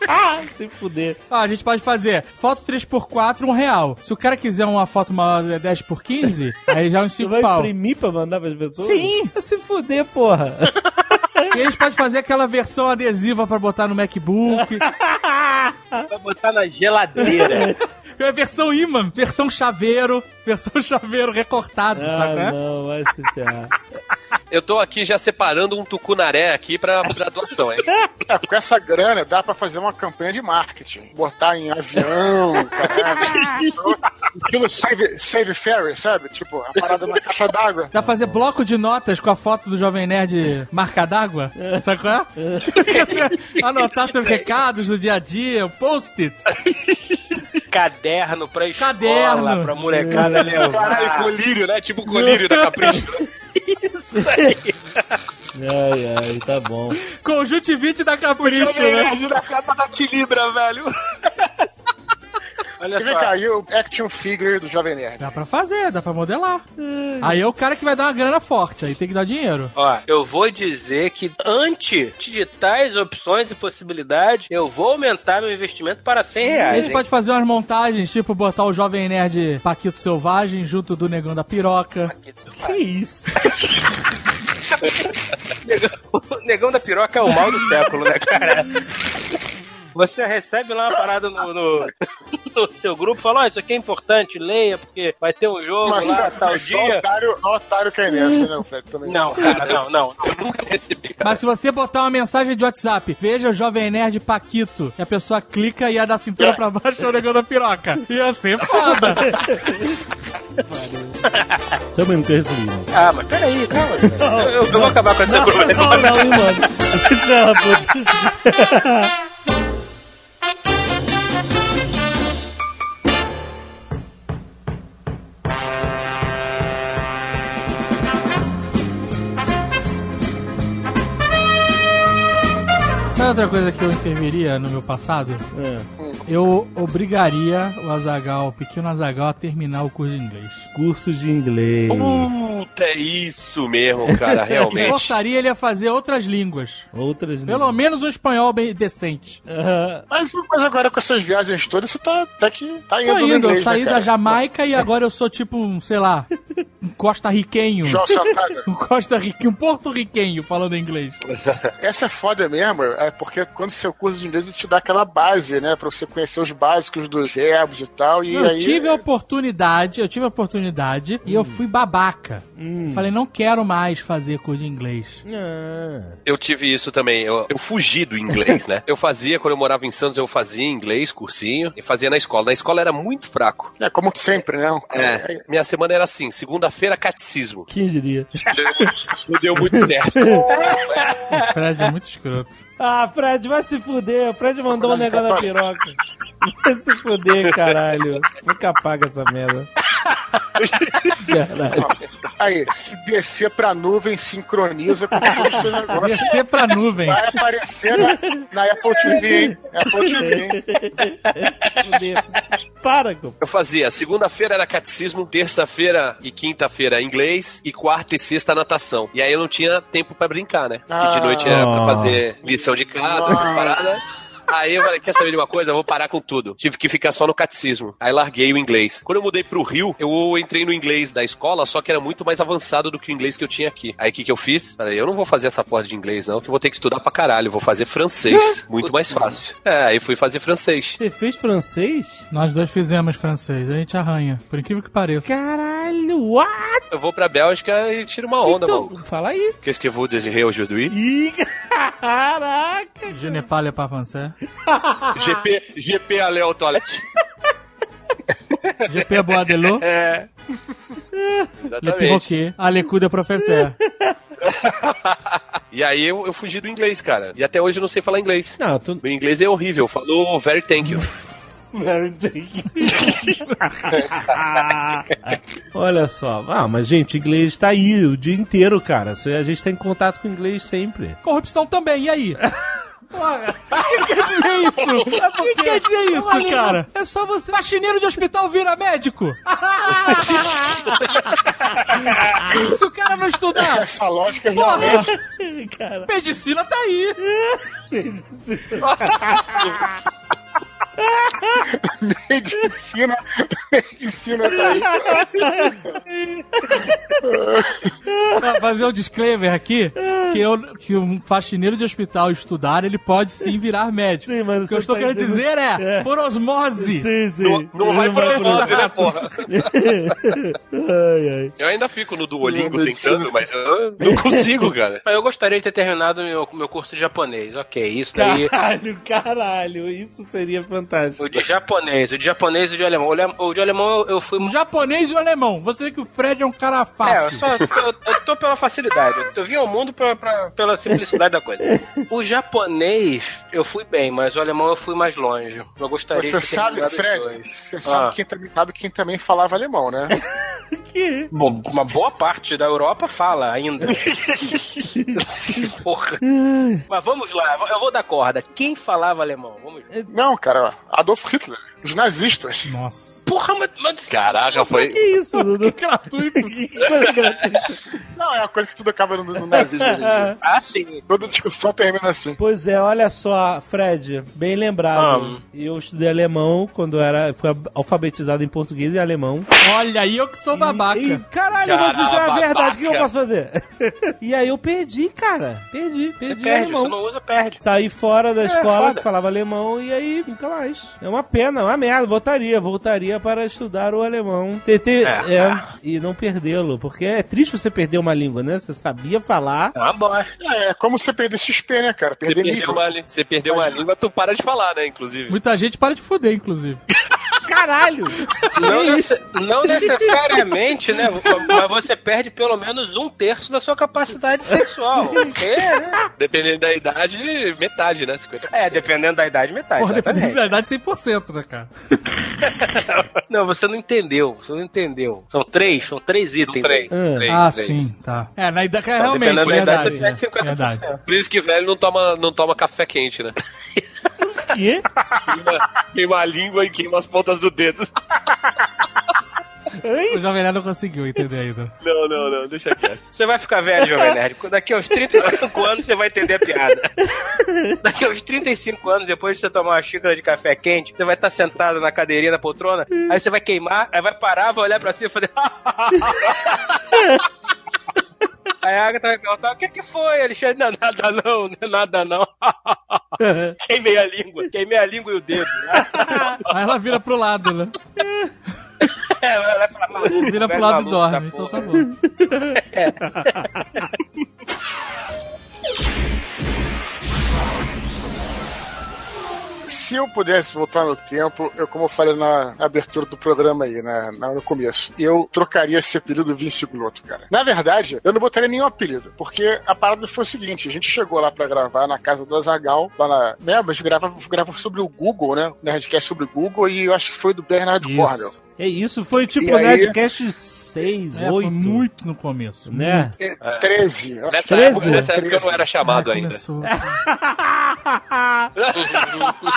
ah, se fuder. Ó, a gente pode fazer foto 3x4, um real. Se o cara quiser uma foto maior de 10x15, aí já é uns Você 5 vai pau. imprimir pra mandar pras pessoas? Sim. Vai se fuder, porra. E a gente pode fazer aquela versão adesiva pra botar no MacBook. Vai botar na geladeira. É versão imã, versão chaveiro, versão chaveiro recortado, ah, sabe? não, vai se ferrar. Eu tô aqui já separando um tucunaré aqui pra, pra doação, hein? É, com essa grana dá pra fazer uma campanha de marketing. Botar em avião, caralho. Aquilo save, save ferry, sabe? Tipo, a parada na caixa d'água. Dá pra fazer bloco de notas com a foto do Jovem Nerd marca d'água? Sabe qual é? Anotar seus recados do dia a dia, post-it. Caderno pra escola, Caderno. pra molecada levar. Caralho, colírio, né? Tipo colírio da Capricho. Ai, ai, tá bom. Conjuntivite da Capricho, né? na capa da Tilibra, velho. Olha E vem só. cá, e o action figure do Jovem Nerd? Dá pra fazer, dá pra modelar. Aí é o cara que vai dar uma grana forte, aí tem que dar dinheiro. Ó, eu vou dizer que antes de tais opções e possibilidades, eu vou aumentar meu investimento para 100 A reais. gente hein? pode fazer umas montagens, tipo botar o Jovem Nerd Paquito Selvagem junto do Negão da Piroca. Que isso? O negão da piroca é o mal do século, né, cara? Você recebe lá uma parada no, no, no seu grupo, fala, ó, isso aqui é importante, leia, porque vai ter um jogo Mas, lá, tal mas só dia. otário, otário cai nessa, né, Fred? Também. Não, cara, não, não. Eu nunca recebi, cara. Mas se você botar uma mensagem de WhatsApp, veja o Jovem Nerd Paquito, e a pessoa clica e ia da cintura pra baixo o Negão da Piroca. Ia ser foda. Também nunca recebi, não. Ah, mas peraí, calma. Eu, eu- eu vou acabar com essa Não, grupo. não, não, mano. Isso outra coisa que eu interviria no meu passado? É. Eu obrigaria o Azagal, o pequeno Azagal, a terminar o curso de inglês. Curso de inglês. Puta, é isso mesmo, cara, Eu realmente. forçaria ele a fazer outras línguas. Outras Pelo menos um espanhol bem decente. Aham. Mas, mas agora com essas viagens todas, você tá até que tá indo Tô no indo, eu inglês, saí né, da? Jamaica e agora eu sou tipo um, sei lá, Santana. Um costa-riquenho, um porto-riquenho falando inglês. Essa é foda mesmo, é porque quando seu curso de inglês ele te dá aquela base, né? Pra você conhecer os básicos dos verbos e tal. E eu aí. tive a oportunidade, eu tive a oportunidade e eu fui babaca. Hum. Falei, não quero mais fazer curso de inglês. Ah. Eu tive isso também. Eu, eu fugi do inglês, né? Eu fazia, quando eu morava em Santos, eu fazia inglês, cursinho, e fazia na escola. Na escola era muito fraco. É como sempre, né? É, minha semana era assim, segunda-feira, catecismo. Quem diria? Não deu muito certo. O Fred é muito escroto. Ah, Fred, vai se fuder. O Fred mandou um negócio na piroca. Vai se fuder, caralho. Nunca apaga essa merda. Aí, se descer pra nuvem, sincroniza com todo o seu negócio. Descer pra nuvem. Vai aparecer na, na Apple TV, hein? Apple TV. hein? Para, Eu fazia, segunda-feira era catecismo, terça-feira e quinta-feira inglês, e quarta e sexta natação. E aí eu não tinha tempo pra brincar, né? Porque de Ah. noite era pra Ah. fazer lição de casa, essas Ah. paradas. Aí eu falei, quer saber de uma coisa? Eu vou parar com tudo. Tive que ficar só no catecismo. Aí larguei o inglês. Quando eu mudei pro Rio, eu entrei no inglês da escola, só que era muito mais avançado do que o inglês que eu tinha aqui. Aí o que, que eu fiz? Falei, eu não vou fazer essa porra de inglês, não, que eu vou ter que estudar pra caralho. Eu vou fazer francês. Muito mais fácil. É, aí fui fazer francês. Você fez francês? Nós dois fizemos francês, a gente arranha, por incrível que pareça. Caralho, what? Eu vou pra Bélgica e tiro uma onda, Então, mano. fala aí. Qu'est-ce que vous désirez aujourd'hui? Ih, caraca. Je ne parle pas français. GP, GP aller aux toilettes. GP de l'eau, É. Le Exatamente. Perroquet, a Lecuda Professeur. E aí eu, eu fugi do inglês, cara. E até hoje eu não sei falar inglês. Não, tu... Meu inglês é horrível. Falou very thank you. Very thank Olha só. Ah, mas gente, o inglês tá aí o dia inteiro, cara. A gente tá em contato com o inglês sempre. Corrupção também, e aí? O que quer dizer isso? O que quer dizer isso, cara? É só você. Faxineiro de hospital vira médico? Se o cara não estudar, Essa lógica porra, realmente. Cara. medicina tá aí. Medicina. Medicina tá aí. Pra fazer um disclaimer aqui, que, eu, que um faxineiro de hospital estudar, ele pode sim virar médico. Sim, mas o que eu estou tá querendo dizendo- dizer é, É. por osmose. Sim, sim. Não, não vai por osmose, né, porra? Ai, ai. Eu ainda fico no Duolingo Meu tentando, mas eu não consigo, cara. Mas eu gostaria de ter terminado meu, meu curso de japonês. Ok, isso daí. Caralho, caralho. Isso seria fantástico. O de japonês, o de japonês e o de alemão. O, le- o de alemão eu, eu fui O japonês e o alemão. Você vê que o Fred é um cara É, eu, fácil. só, eu, eu tô pela facilidade. Eu, vim ao mundo pra, pra- pela simplicidade da coisa. O japonês eu fui bem, mas o alemão eu fui mais longe. Eu gostaria Você sabe, Fred, você sabe, Ah. quem também, sabe quem também falava alemão, né? Que? Bom, uma boa parte da Europa fala ainda. Porra. Mas vamos lá, eu vou dar corda. Quem falava alemão? Vamos. Não, cara, Adolf Hitler, os nazistas. Nossa. Porra, mas. mas Caraca, foi. Que isso, Dudu? Gratuito. Que coisa gratuita. Não, é uma coisa que tudo acaba no, no nazismo. Ah, sim. Toda discussão termina assim. Pois é, olha só, Fred, bem lembrado. Ah. Eu estudei alemão quando era. Fui alfabetizado em português e alemão. Olha aí, eu que sou babaca. E, e, caralho, mas isso é uma verdade. O que eu posso fazer? e aí eu perdi, cara. Perdi, Você perdi o perde, alemão. você não usa, perde. Saí fora da escola foda. que falava alemão e aí nunca mais. É uma pena, é uma merda. Voltaria, voltaria para estudar o alemão. Tentei, É. é, e não perdê-lo, porque é triste você perder uma língua, né? Você sabia falar. É uma bosta. É, é como você perder XP, né, cara? Você Perder perdeu, nível. uma, você perdeu uma língua, tu para de falar, né, inclusive. Muita gente para de fuder, inclusive. Caralho! Não, nece- não necessariamente, né? Mas você perde pelo menos um terço da sua capacidade sexual. Porque, né? Dependendo da idade, metade, né? 50%. É, dependendo da idade, metade. Porra, dependendo da idade, 100%, né, cara? Não, você não entendeu. Você não entendeu. São três, são três São itens. três. Ah. três, ah, três. sim, tá. É, na idade, Então, realmente, dependendo da idade, verdade. você perde 50%. verdade. Por isso que velho não toma, não toma café quente, né? Que? Queima, queima a língua e queima as pontas do dedo. O Jovem Nerd não conseguiu entender ainda. Não, não, não, deixa quieto. Você vai ficar velho, Jovem Nerd. Daqui aos 35 anos você vai entender a piada. Daqui aos 35 anos, depois de você tomar uma xícara de café quente, você vai estar sentado na cadeirinha da poltrona, aí você vai queimar, aí vai parar, vai olhar pra cima e fazer. Aí a Agatha vai perguntar: o que que foi, Alexandre? Não, nada não, não é nada não. queimei a língua, queimei a língua e o dedo. Aí ela vira pro lado, né? É, ela vai falar, Vira pro lado e dorme. Então tá bom. Se eu pudesse voltar no tempo, eu, como eu falei na abertura do programa aí, né, na- no começo, eu trocaria esse apelido Vince Glotto, cara. Na verdade, eu não botaria nenhum apelido, porque a parada foi o seguinte: a gente chegou lá pra gravar na casa do Azagal, lá na. Né, mas grava, grava sobre o Google, né? Nerdcast sobre o Google, e eu acho que foi do Bernard Cornell. Isso. É isso, foi tipo E aí? Nerdcast 6, É, 8. foi muito no começo. Né? É, 13. eu acho Nessa, que Treze? época, nessa época eu não era chamado Ah, ainda. começou.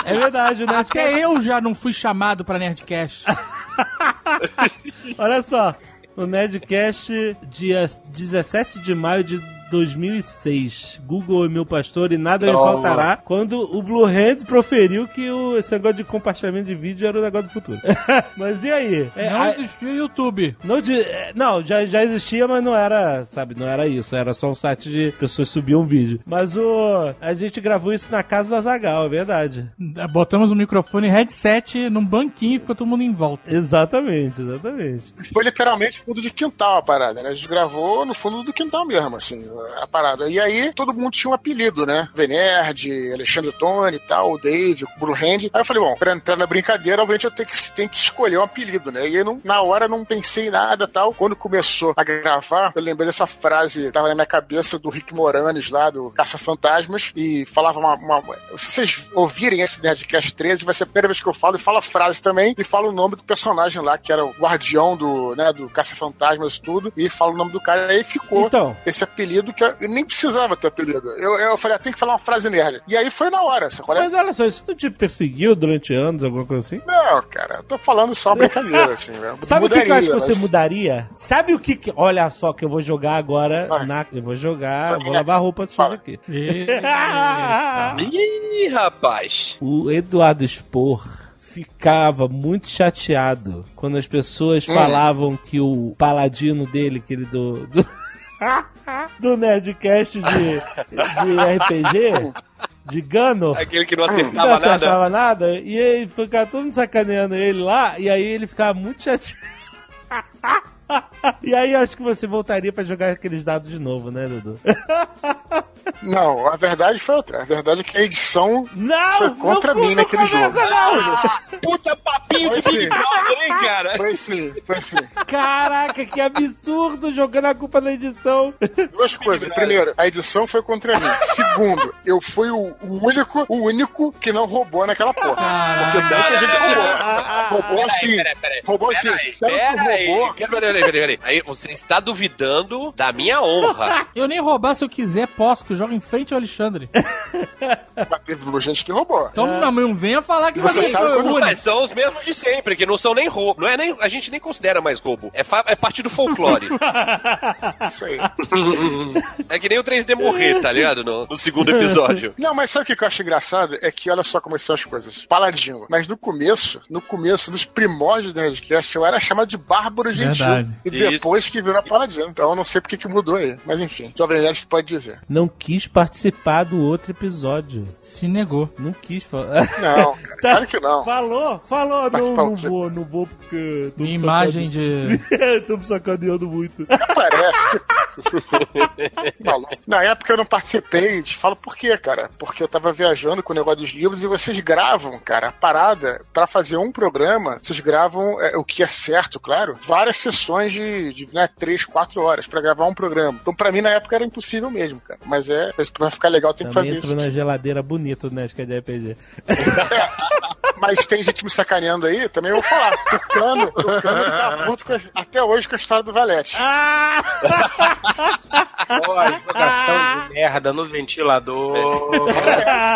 É verdade, Nerdcast. Até eu já não fui chamado pra Nerdcast. Olha só, o Nerdcast, dia 17 de maio de 2006. Google é meu pastor e nada me Toma. faltará. Quando o Blue Hand proferiu que o, esse negócio de compartilhamento de vídeo era o negócio do futuro. mas e aí? É, Não a- existia YouTube. não, de- é, não já, já existia, mas não era, sabe, não era isso. Era só um site de pessoas subiam vídeo. Mas o a gente gravou isso na casa do Azagal, é verdade. Botamos um microfone e headset num banquinho e ficou todo mundo em volta. Exatamente, exatamente. Foi literalmente fundo de quintal a parada, né? A gente gravou no fundo do quintal mesmo, assim, a parada. E aí todo mundo tinha um apelido, né? Venerd, Alexandre Tony e tal, o Dave, o Bruno Hand. Aí eu falei, bom, pra entrar na brincadeira, obviamente eu tenho que, tenho que escolher um apelido, né? E aí não- na hora não pensei em nada e tal. Quando começou a gravar, eu lembrei dessa frase, que tava na minha cabeça do Rick Moranes lá, do Caça-Fantasmas, e falava uma, uma- Se vocês ouvirem esse Nerdcast 13, vai ser a primeira vez que eu falo, e falo a frase também, e falo o nome do personagem lá, que era o guardião do, né, do Caça-Fantasmas tudo, e falo o nome do cara, e aí ficou Então, esse apelido que eu, nem precisava ter apelido. Eu, eu falei, ah, tem que falar uma frase nerd. E aí foi na hora, qual é? mas olha só, isso não te perseguiu durante anos, alguma coisa assim? Não, cara, eu tô falando só brincadeira, assim. né? Sabe o que, que eu acho que Mudaria, você mas- mudaria? Sabe o que, que. Olha só que eu vou jogar agora. Vai. Na, eu vou jogar, Vai, vou lavar roupa Fala. aqui. Ih, rapaz. O Eduardo Spor ficava muito chateado quando as pessoas Hum. falavam que o paladino dele, aquele do. do... do Nerdcast de, de RPG, de Gano, Aquele que não não acertava nada. acertava nada, e aí ficava todo mundo sacaneando ele lá, e aí ele ficava muito chateado. E aí acho que você voltaria pra jogar aqueles dados de novo, né, Dudu? Não, a verdade foi outra. A verdade é que a edição Não! foi contra não, mim não naquele jogo. não! Puta papinho de Foi Big sim. Brother, hein, cara? Foi sim, foi sim. Caraca, que absurdo jogando a culpa na edição. Duas coisas. Primeiro, a edição foi contra mim. Segundo, eu fui o único, o único que não roubou naquela porra. Porque muita gente roubou. Roubou sim. Peraí, peraí. Roubou sim. Peraí, Tanto que peraí. roubou. Peraí, peraí, peraí, peraí. Aí você está duvidando da minha honra. Eu nem roubar se eu quiser, posso, que eu jogo em frente ao Alexandre. Mas teve gente que roubou. Então não, não venha falar que Você você, sabe foi o. Mas são os mesmos de sempre, que não são nem roubo. Não é nem, a gente nem considera mais roubo. É, fa- é parte do folclore. Isso aí. é que nem o 3D morrer, tá ligado? No, no segundo episódio. Não, mas sabe o que eu acho engraçado? É que olha só como são as coisas. Paladino. Mas no começo, no começo dos primórdios do Nerdcast, eu era chamado de Bárbaro Gentil. Verdade. E Isso. depois que virou Paladino. Então eu não sei porque que mudou aí. Mas enfim, Jovem Nerd pode dizer. Não quis participar do outro episódio. Se negou. Não quis falar. Não, cara, claro que não. Falou, falou. Não, não vou, não vou porque. tô Minha imagem de. sacane- tô me sacaneando muito. Parece. Maluco. Na época eu não participei, te falo por quê, cara. Porque eu tava viajando com o negócio dos livros e vocês gravam, cara, a parada, pra fazer um programa, vocês gravam é, o que é certo, claro, várias sessões de, de né, três, quatro horas pra gravar um programa. Então pra mim na época era impossível mesmo, cara. Mas é, pra ficar legal tem que fazer isso. na geladeira bonito, né? Acho que é de RPG. Mas tem gente me sacaneando aí, também eu vou falar. Tucano, Tucano tá puto com a- até hoje com a história do Valete. Ah! Jogação de merda no ventilador.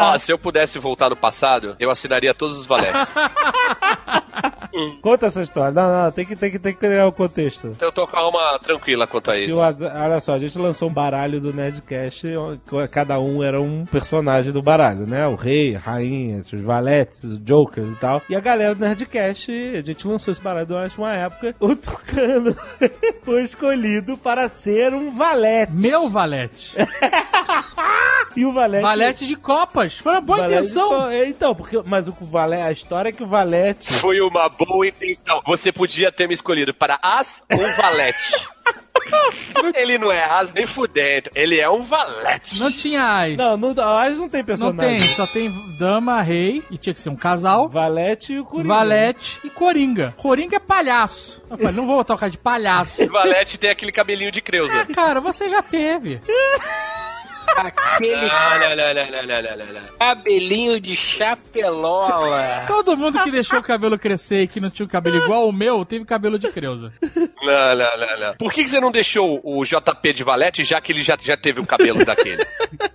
Ó, se eu pudesse voltar no passado, eu assinaria todos os valetes. Conta essa história. Não, não, tem que, tem que, tem que criar o contexto. Eu tô com a alma tranquila quanto a isso. o Aza- olha só, a gente lançou um baralho do Nerdcast, cada um era um personagem do baralho, né? O rei, a rainha, os valetes, os jokers e tal. E a galera do Nerdcast, a gente lançou esse baralho durante uma época. O Tucano foi escolhido para ser um valete. Meu valete. E o valete... Valete de copas. Foi uma boa valete- intenção. É, Então, porque, mas o valete, a história é que o valete... Foi uma boa intenção. Você podia ter me escolhido para as ou valete. Ele não é as nem fudendo. Ele é um valete. Não tinha as. Não, não, a não tem Não personagem. tem, só tem dama, rei, e tinha que ser um casal. Valete e o Coringa. Valete e Coringa. Coringa é palhaço. Eu falei, não vou tocar de palhaço. Valete tem aquele cabelinho de Creuza. Cara, você já teve. Aquele cabelinho de chapelola. Todo mundo que deixou o cabelo crescer e que não tinha o cabelo igual o meu, teve cabelo de Creuza. Não, não, não, não. Por que, que você não deixou o JP de Valete, já que ele já, já teve um cabelo daquele?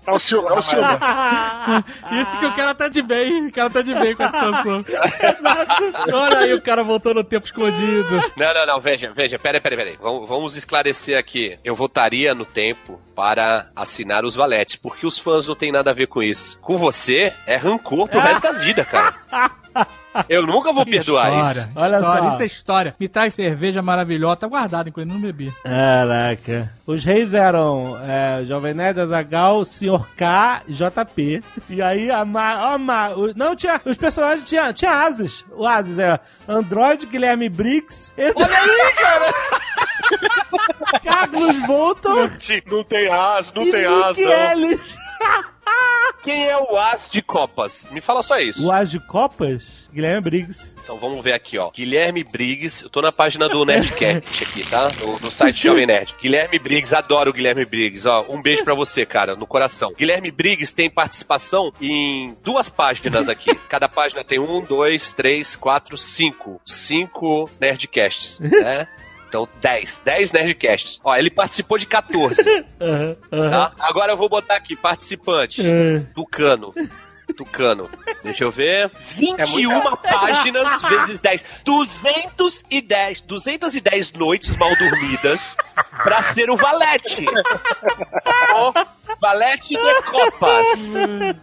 É o Silvio, é o Silvio. Isso que o cara tá de bem, o cara tá de bem com a situação. Olha aí o cara voltou no tempo escondido. Não, não, não, veja, veja, pera, pera, pera. Vamos, vamos esclarecer aqui. Eu voltaria no tempo para assinar os valetes, porque os fãs não tem nada a ver com isso. Com você, é rancor pro resto da vida, cara. Eu nunca vou perdoar história, isso. Olha história, só. isso é história. Me traz cerveja maravilhosa, tá guardado, inclusive não bebi. Caraca. Os reis eram é, Jovem Nerd, Azagal, Sr. K e JP. E aí a Ma... Ó, Ma... o- Não, tinha... Os personagens tinham tinha asas. O asas é Android, Guilherme Briggs... Olha aí, cara! Carlos Bolton Não tem as, não e Nick Ellis. Quem é o as de Copas? Me fala só isso. O as de Copas? Guilherme Briggs. Então vamos ver aqui, ó. Guilherme Briggs, eu tô na página do Nerdcast aqui, tá? Do, do site Jovem Nerd. Guilherme Briggs, adoro o Guilherme Briggs, ó. Um beijo pra você, cara, no coração. Guilherme Briggs tem participação em duas páginas aqui. Cada página tem um, dois, três, quatro, cinco. Cinco Nerdcasts, né? Então, 10. 10 Nerdcasts. Ó, ele participou de 14, Aham, aham. tá? Agora eu vou botar aqui, participante. É. Tucano. Tucano. Deixa eu ver. É 21 páginas vezes 10. 210. 210 noites mal dormidas pra ser o Valete. o Valete de Copas.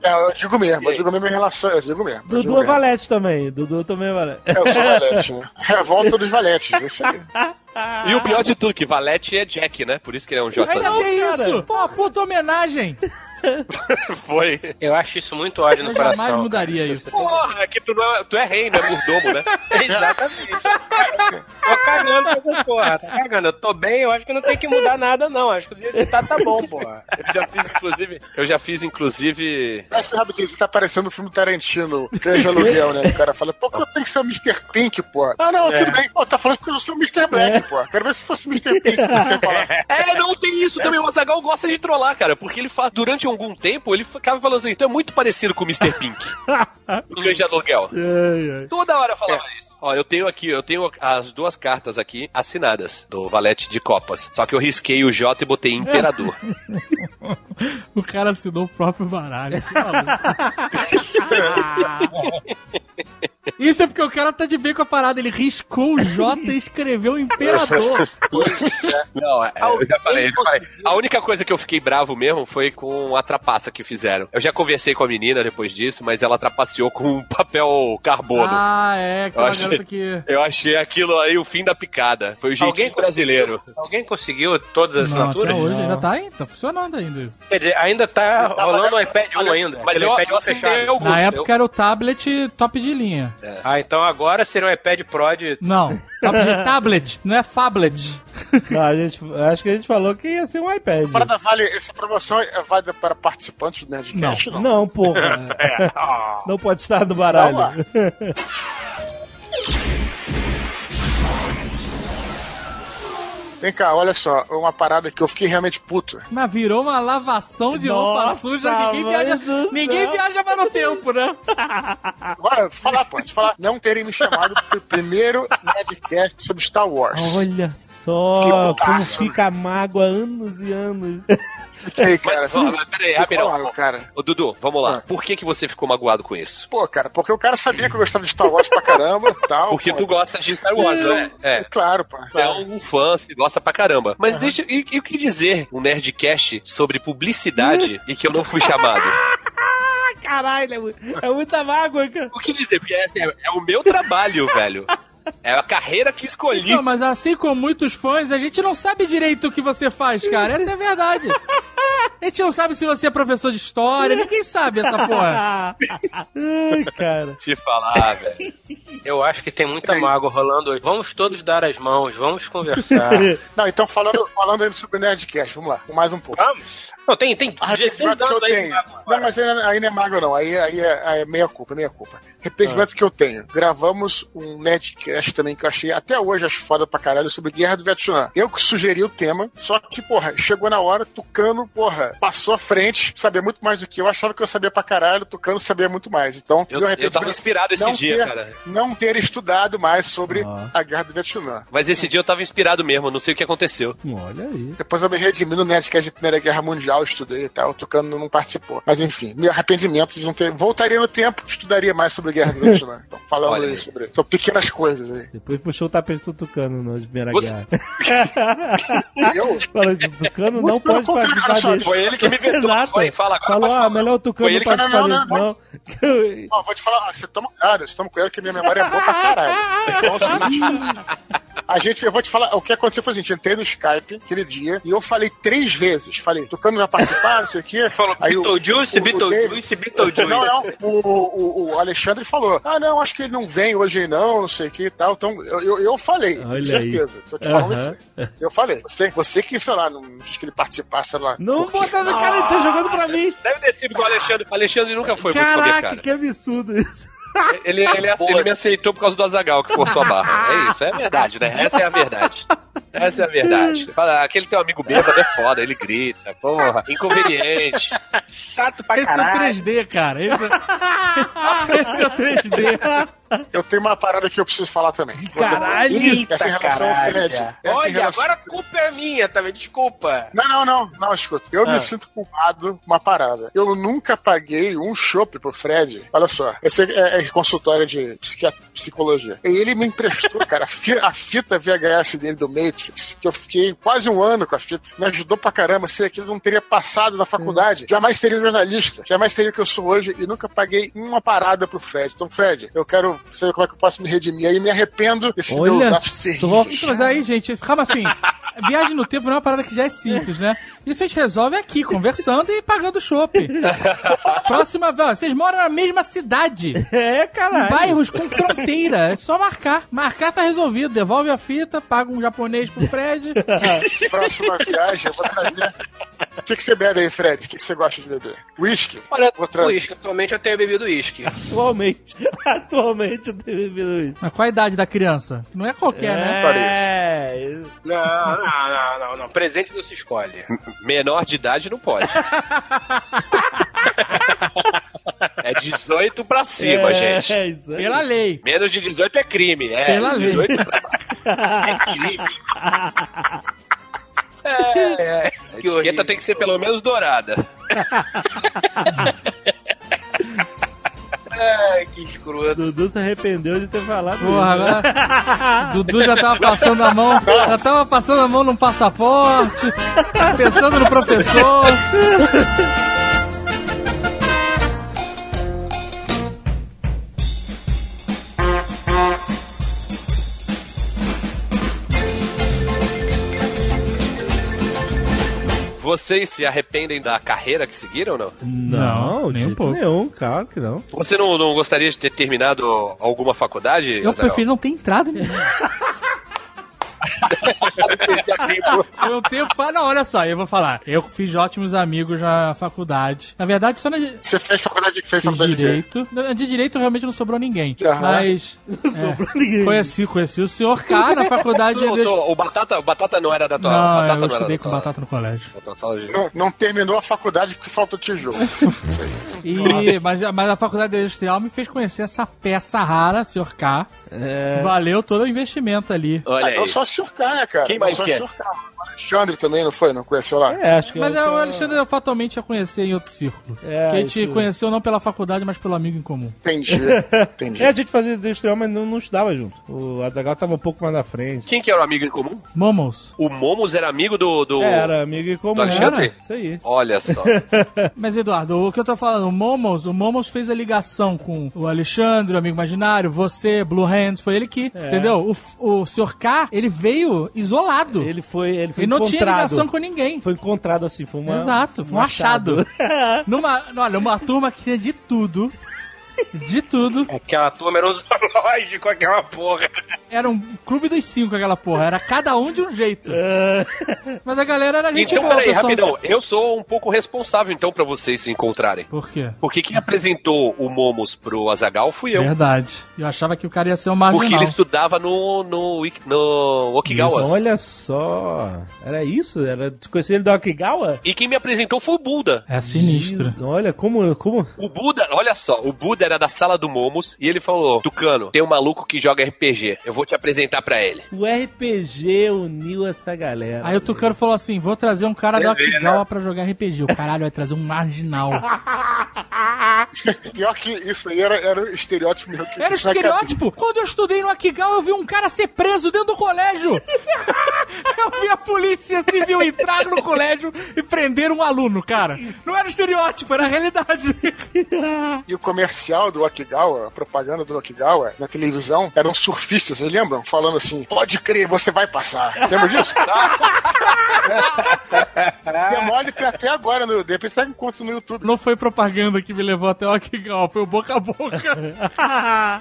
É, eu digo mesmo, eu digo mesmo em relação. Eu digo mesmo. eu digo Dudu é mesmo. Valete também. Dudu também é Valete. É, eu sou valete, né? Revolta dos valetes, isso aí. E o pior de tudo, que Valete é Jack, né? Por isso que ele é um J. Ainda que cara. isso? Pô, puta homenagem. Foi. Eu acho isso muito ódio no Eu coração. jamais mudaria isso. Porra, é que tu, não é, tu é rei, né? Mordomo, né? Exatamente. tô cagando pra essas porra. Tá cagando. Eu tô bem, eu acho que não tem que mudar nada, não. Acho que o dia de tá, tá bom, porra. Eu já fiz, inclusive. Eu já fiz, inclusive. Essa rapidinho, você tá parecendo o filme Tarantino, Cães de Aluguel, né? O cara fala, pô, eu tenho que ser o Mr. Pink, pô. Ah, não, tudo bem. Pô, tá falando porque eu sou o Mr. Black, pô. Quero ver se fosse o Mr. Pink que você falar. É, não tem isso também. O Azagal gosta de trollar, cara. Porque ele faz, durante algum tempo, ele ficava falando assim: tu é muito parecido com o Mr. Pink. do Cães de Aluguel. Toda hora eu falava isso. Ó, eu tenho aqui, eu tenho as duas cartas aqui assinadas do Valete de Copas. Só que eu risquei o J e botei Imperador. O cara assinou o próprio baralho. Que maluco. Isso é porque o cara tá de bem com a parada. Ele riscou o J e escreveu Imperador. Não, é, eu já falei, eu já falei. A única coisa que eu fiquei bravo mesmo foi com a trapaça que fizeram. Eu já conversei com a menina depois disso, mas ela trapaceou com um papel carbono. Ah, é. Aquela Eu achei- garota que... Eu achei aquilo aí o fim da picada. Foi o jeitinho Alguém brasileiro. Alguém conseguiu todas as Não, até assinaturas? hoje Não. ainda tá aí. Tá funcionando ainda isso. Quer dizer, ainda tá rolando o iPad 1 olha, ainda. Mas eu, iPad eu 1 assinei fechado. Na eu- época era o tablet top de linha. Ah, então agora seria um iPad Pro de... Não, de tablet, não é phablet. Não, a gente, acho que a gente falou que ia ser um iPad. A parada vale, essa promoção é válida para participantes do Nerdcast? Não. Não, porra. Não pode estar no baralho. Vem cá, olha só, uma parada que eu fiquei realmente puto. Mas virou uma lavação de roupa Nossa, suja. Ninguém, viaja, ninguém viaja mais no tempo, né? Agora, falar, pode falar, não terem me chamado pro primeiro Nerdcast sobre Star Wars. Olha só como fica a mágoa há anos e anos. Fiquei, cara. Mas, ó, peraí, rapidão. Cara. Ô, Dudu, vamos lá. Ah. Por que, que você ficou magoado com isso? Pô, cara, porque o cara sabia que eu gostava de Star Wars pra caramba e tal. Porque pô. tu gosta de Star Wars, né? É. Claro, pô. Tu é Claro. um fã, você gosta pra caramba. Mas deixa. E, e o que dizer um Nerdcast sobre publicidade e que eu não fui chamado? Caralho, é é muita mágoa, cara. O que dizer? Porque é, assim, é o meu trabalho, velho. É a carreira que escolhi. Não, mas assim como muitos fãs, a gente não sabe direito o que você faz, cara. Essa é a verdade. A gente não sabe se você é professor de história, ninguém sabe essa porra. Ai, cara. Te falar, velho. Eu acho que tem muita mágoa rolando hoje. Vamos todos dar as mãos, vamos conversar. Não, então falando, falando aí sobre o Nerdcast, vamos lá, mais um pouco. vamos? Não, tem, tem A 16 arrependimento que eu anos aí de tenho. mágoa Não, mas aí, aí não é mago, não. Aí, aí é, aí é meia culpa, meia culpa. Arrependimento que eu tenho. Gravamos um Nerdcast também que eu achei até hoje acho foda pra caralho sobre Guerra do Vietnã. Eu que sugeri o tema, só que, porra, chegou na hora, Tucano, porra, passou à frente, sabia muito mais do que eu, achava que eu sabia pra caralho, Tucano sabia muito mais. Então, Eu, meu eu tava inspirado esse dia, ter, cara. não ter estudado mais sobre Ah. a guerra do Vietnã. Mas esse dia eu tava inspirado mesmo, não sei o que aconteceu. Olha aí. Depois eu me redimi no Nerdcast de Primeira Guerra Mundial, estudei e tal, o Tucano não participou. Mas enfim, meu arrependimento de não ter. Voltaria no tempo, estudaria mais sobre a guerra do Vietnã. Então, falando sobre, sobre pequenas coisas aí. Depois puxou o tapete do Tucano na Primeira Você- Guerra. Eu, Falou Tucano Muito não pode participar desse. Foi ele que me vetou. Exato. Foi, fala agora. Falou, ah, melhor o Tucano não participar não, não, não. Ó, vou te falar, você toma cuidado, você toma cuidado que minha memória é boa pra caralho. A gente, eu vou te falar, o que aconteceu foi o seguinte, entrei no Skype aquele dia e eu falei três vezes, falei, Tucano vai participar, não sei o quê. Falou Aí o- Beetlejuice, Beetlejuice, Beetlejuice. Não, não, o, o, o Alexandre falou, ah, não, acho que ele não vem hoje não, não sei o que e tal, então eu, eu, eu falei, Olha aí. certeza, tô te falando. Eu falei, você, você que, sei lá, não quis que ele participasse, sei lá. Não bota na cara, ele tá jogando pra mim. Deve ter sido com o Alexandre. O Alexandre nunca foi muito comer, Caraca, cara. que absurdo isso. Ele, ele, ele me aceitou por causa do Azagal que forçou a barra. É isso, é verdade, né? Essa é a verdade. Essa é a verdade. Fala, aquele teu amigo bêbado é foda, ele grita, porra, inconveniente. Chato pra Esse é o caralho. 3D, cara. Esse é, esse é o 3D. Eu tenho uma parada que eu preciso falar também. Caralho! Eita, Essa em relação ao caralho. Fred. Olha, relação- agora a culpa é minha também, desculpa. Não, não, não, não, escuta. Eu Ah. me sinto culpado com uma parada. Eu nunca paguei um chopp pro Fred. Olha só, esse é, é consultório de psicologia. E ele me emprestou, cara, a, fi- a fita VHS dele do Matrix, que eu fiquei quase um ano com a fita. Me ajudou pra caramba. Se aquilo não teria passado na faculdade, jamais seria jornalista, jamais seria o que eu sou hoje e nunca paguei uma parada pro Fred. Então, Fred, eu quero saber como é que eu posso me redimir. Aí me arrependo desses meus Olha atos só. terríveis. Então, mas aí, gente, calma assim. Viagem no tempo não é uma parada que já é simples, né? Isso a gente resolve aqui, conversando e pagando chopp. Próxima vez, vocês moram na mesma cidade. É, caralho. Bairros com fronteira. É só marcar. Marcar tá resolvido. Devolve a fita, paga um japonês pro Fred. Próxima viagem, eu vou trazer. O que, que você bebe aí, Fred? O que, que você gosta de beber? Whisky? Olha, Vou trazer. uísque. Atualmente eu tenho bebido uísque. Atualmente. Atualmente eu tenho bebido isso. Mas qual a idade da criança? Não é qualquer, né? É. Não, não, não, não, não. Presente não se escolhe. Menor de idade não pode. É 18 pra cima, é, gente. É isso aí. Pela lei. Menos de 18 é crime. É, Pela lei. 18 pra baixo é crime. É, é. A Que horrível. etiqueta tem que ser pelo menos dourada. Ai, que escroto. Dudu se arrependeu de ter falado Porra, isso. agora. Dudu já tava passando a mão. Já tava passando a mão num passaporte. Pensando no professor. Vocês se arrependem da carreira que seguiram ou não? Não, nem um pouco. nenhum, claro que não. Você não, não gostaria de ter terminado alguma faculdade? Eu Azaghal? prefiro não ter entrado em Eu tenho. pa- Não, olha só, eu vou falar. Eu fiz ótimos amigos na faculdade. Na verdade, só na. de- Você fez faculdade, fez Fiz faculdade de direito. Na- De direito realmente não sobrou ninguém. Aham. Mas. Sobrou ninguém. Conheci, conheci o senhor K na faculdade de. Não, não, o Batata, o Batata não era da tua. Não, batata eu não estudei com batata no colégio. de- Não, não terminou a faculdade porque faltou tijolo. E, mas, mas a faculdade industrial me fez conhecer essa peça rara, senhor K. Valeu todo o investimento ali. Olha Ah, então só. K, né, cara? Quem mais só quer? K. O Alexandre também, não foi? Não conheceu lá? É, acho que Mas é, é, que o é- Alexandre eu fatalmente ia conhecer em outro círculo. É, que a gente isso. conheceu não pela faculdade, mas pelo amigo em comum. Entendi. Entendi. É, a gente fazia industrial, mas não, não estudava junto. O Azagal tava um pouco mais na frente. Quem que era o amigo em comum? Momos. O Momos era amigo do. do... É, era amigo em comum. do Alexandre? Era, Isso aí. Olha só. Mas, Eduardo, o que eu tô falando, o Momos, o Momos fez a ligação com o Alexandre, o amigo imaginário, você, Blue Hands, foi ele que, É. entendeu? O, o Sr. K, ele veio isolado. Ele, Ele foi, ele foi não tinha ligação com ninguém. Foi encontrado assim, foi uma, Exato, foi um achado. achado. Numa, olha, uma turma que tinha de tudo. De tudo. Aquela turma era um zoológico, aquela porra. Era um clube dos cinco aquela porra. Era cada um de um jeito. Mas a galera era gente Então, boa, peraí, pessoal. rapidão. Eu sou um pouco responsável, então, pra vocês se encontrarem. Por quê? Porque quem apresentou o Momos pro Azagal fui eu. Verdade. Eu achava que o cara ia ser um Porque marginal. ele estudava no, no, Wik- no Okigawa. Olha só. Era isso? Era, tu conhecia ele do Akigawa? E quem me apresentou foi o Buda. É sinistro. Olha, como, como... O Buda, olha só, o Buda era da sala do Momos e ele falou: Tucano, tem um maluco que joga RPG. Eu vou te apresentar pra ele. O RPG uniu essa galera. Aí o Tucano falou assim: vou trazer um cara Você do vê, Akigawa pra jogar RPG. O caralho vai trazer um marginal. Pior que isso aí era, era o estereótipo meu. Que Era estereótipo. Quando eu estudei no Akigawa, eu vi um cara ser preso dentro do colégio. eu vi a polícia civil entrar no colégio e prender um aluno, cara. Não era estereótipo, era realidade. E o comercial do Okigawa, a propaganda do Okigawa na televisão, eram surfistas, vocês lembram? Falando assim: pode crer, você vai passar. Lembra disso? Demole que até agora, no, de repente você encontra no YouTube. Não foi propaganda que me levou até o Akigawa, foi o boca a boca.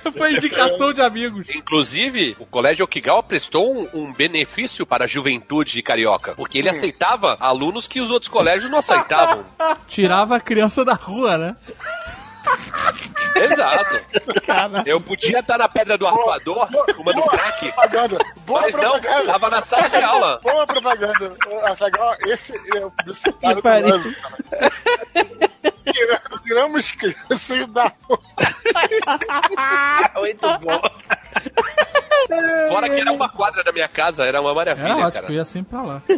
foi indicação de amigos. Inclusive, o colégio Okigawa prestou um, um benefício para a juventude carioca. Porque ele aceitava alunos que os outros colégios não aceitavam. Tirava a criança da rua, né? Exato. Eu podia estar na pedra do arpoador, fumando crack. Propaganda. Boa Mas não, propaganda. tava na sala de aula. Boa propaganda. Azaghal, esse é o publicitário Que do ano, cara. Tiramos crianças da rua. Muito bom. Fora que era uma quadra da minha casa, era uma maravilha, Era ótimo, cara. eu ia sempre pra lá.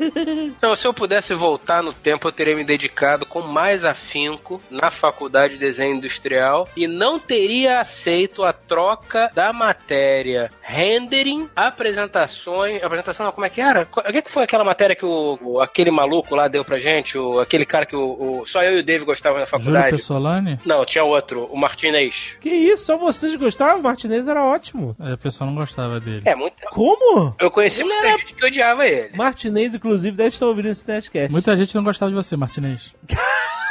Então, se eu pudesse voltar no tempo, eu teria me dedicado com mais afinco na faculdade de desenho industrial e não teria aceito a troca da matéria rendering, apresentações. Apresentação, como é que era? O que, que foi aquela matéria que o, o- aquele maluco lá deu pra gente? O, aquele cara que o, o- só eu e o Dave gostavam na Júlio faculdade? Pessolani? Não, tinha outro, o Martinez. Que isso, só vocês gostavam? O Martinez era ótimo. A pessoa não gostava dele. É, muito. Como? Eu conheci muita gente que odiava ele. Martinez, inclusive, deve estar ouvindo esse Nerdcast. Muita gente não gostava de você, Martinez.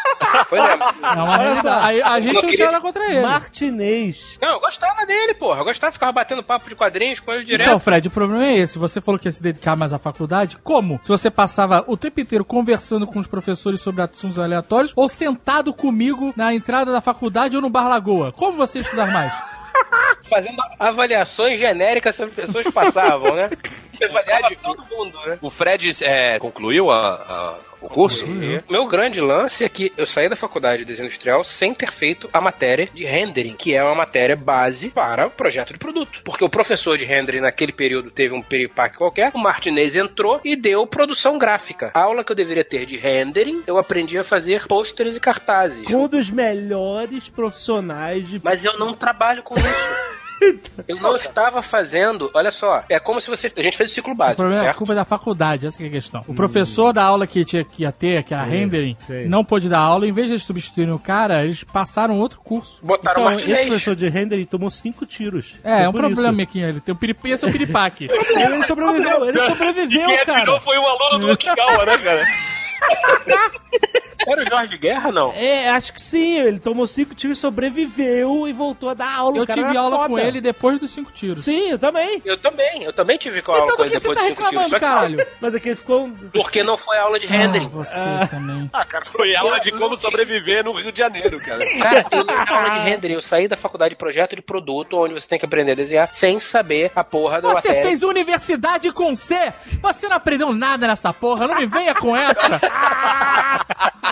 Pois é. Uma Olha só. A, a gente não não tinha nada contra ele. Martinez. Não, eu gostava dele, porra. Eu gostava, ficava batendo papo de quadrinhos com ele direto. Então, Fred, o problema é esse. Você falou que ia se dedicar mais à faculdade. Como? Se você passava o tempo inteiro conversando com os professores sobre assuntos aleatórios ou sentado comigo na entrada da faculdade ou no Bar Lagoa. Como você ia estudar mais? fazendo avaliações genéricas sobre pessoas que passavam, né? Avaliava todo mundo, né? O Fred é, concluiu a- a- curso? E Meu grande lance é que eu saí da faculdade de desenho industrial sem ter feito a matéria de rendering, que é uma matéria base para o projeto de produto. Porque o professor de rendering naquele período teve um peripaque qualquer, o Martinez entrou e deu produção gráfica. A aula que eu deveria ter de rendering, eu aprendi a fazer pôsteres e cartazes. Um dos melhores profissionais de. Mas eu não trabalho com isso. Eu não estava fazendo, olha só, é como se você. A gente fez o ciclo O básico, problema é a certo? culpa da faculdade, essa que é a questão. O professor da aula que, tinha, que ia ter, que era rendering, sei. não pôde dar aula. Em vez de eles substituírem o cara, eles passaram outro curso. Botaram Então, o esse professor de render ele tomou cinco tiros. É, é um problema aqui. Ele tem um pirip... Esse é um piripaque. Ele sobreviveu, ele sobreviveu, Quem cara. atirou foi o aluno do Okigawa, né, cara? Era o Jorge Guerra, não? É, acho que sim. Ele tomou cinco tiros, sobreviveu e voltou a dar aula. Eu tive aula foda. com ele depois dos cinco tiros. Sim, eu também. Eu também, eu também tive aula Então com do ele que você depois tá de cinco tiros. reclamando, Só que caralho? Mas aquele ficou. um- Porque não foi aula de rendering. Ah, você também. Ah, cara, Foi aula de como sobreviver no Rio de Janeiro, cara. Cara, eu não aula de rendering. Eu saí da faculdade de projeto de produto, onde você tem que aprender a desenhar, sem saber a porra da Você matéria. fez universidade com C! Você não aprendeu nada nessa porra, não me venha com essa!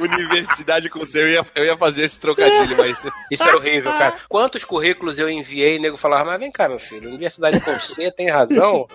Universidade com você, eu ia, eu ia fazer esse trocadilho, mas. Isso era horrível, cara. Quantos currículos eu enviei e o nego falava, mas vem cá, meu filho, universidade com C, tem razão?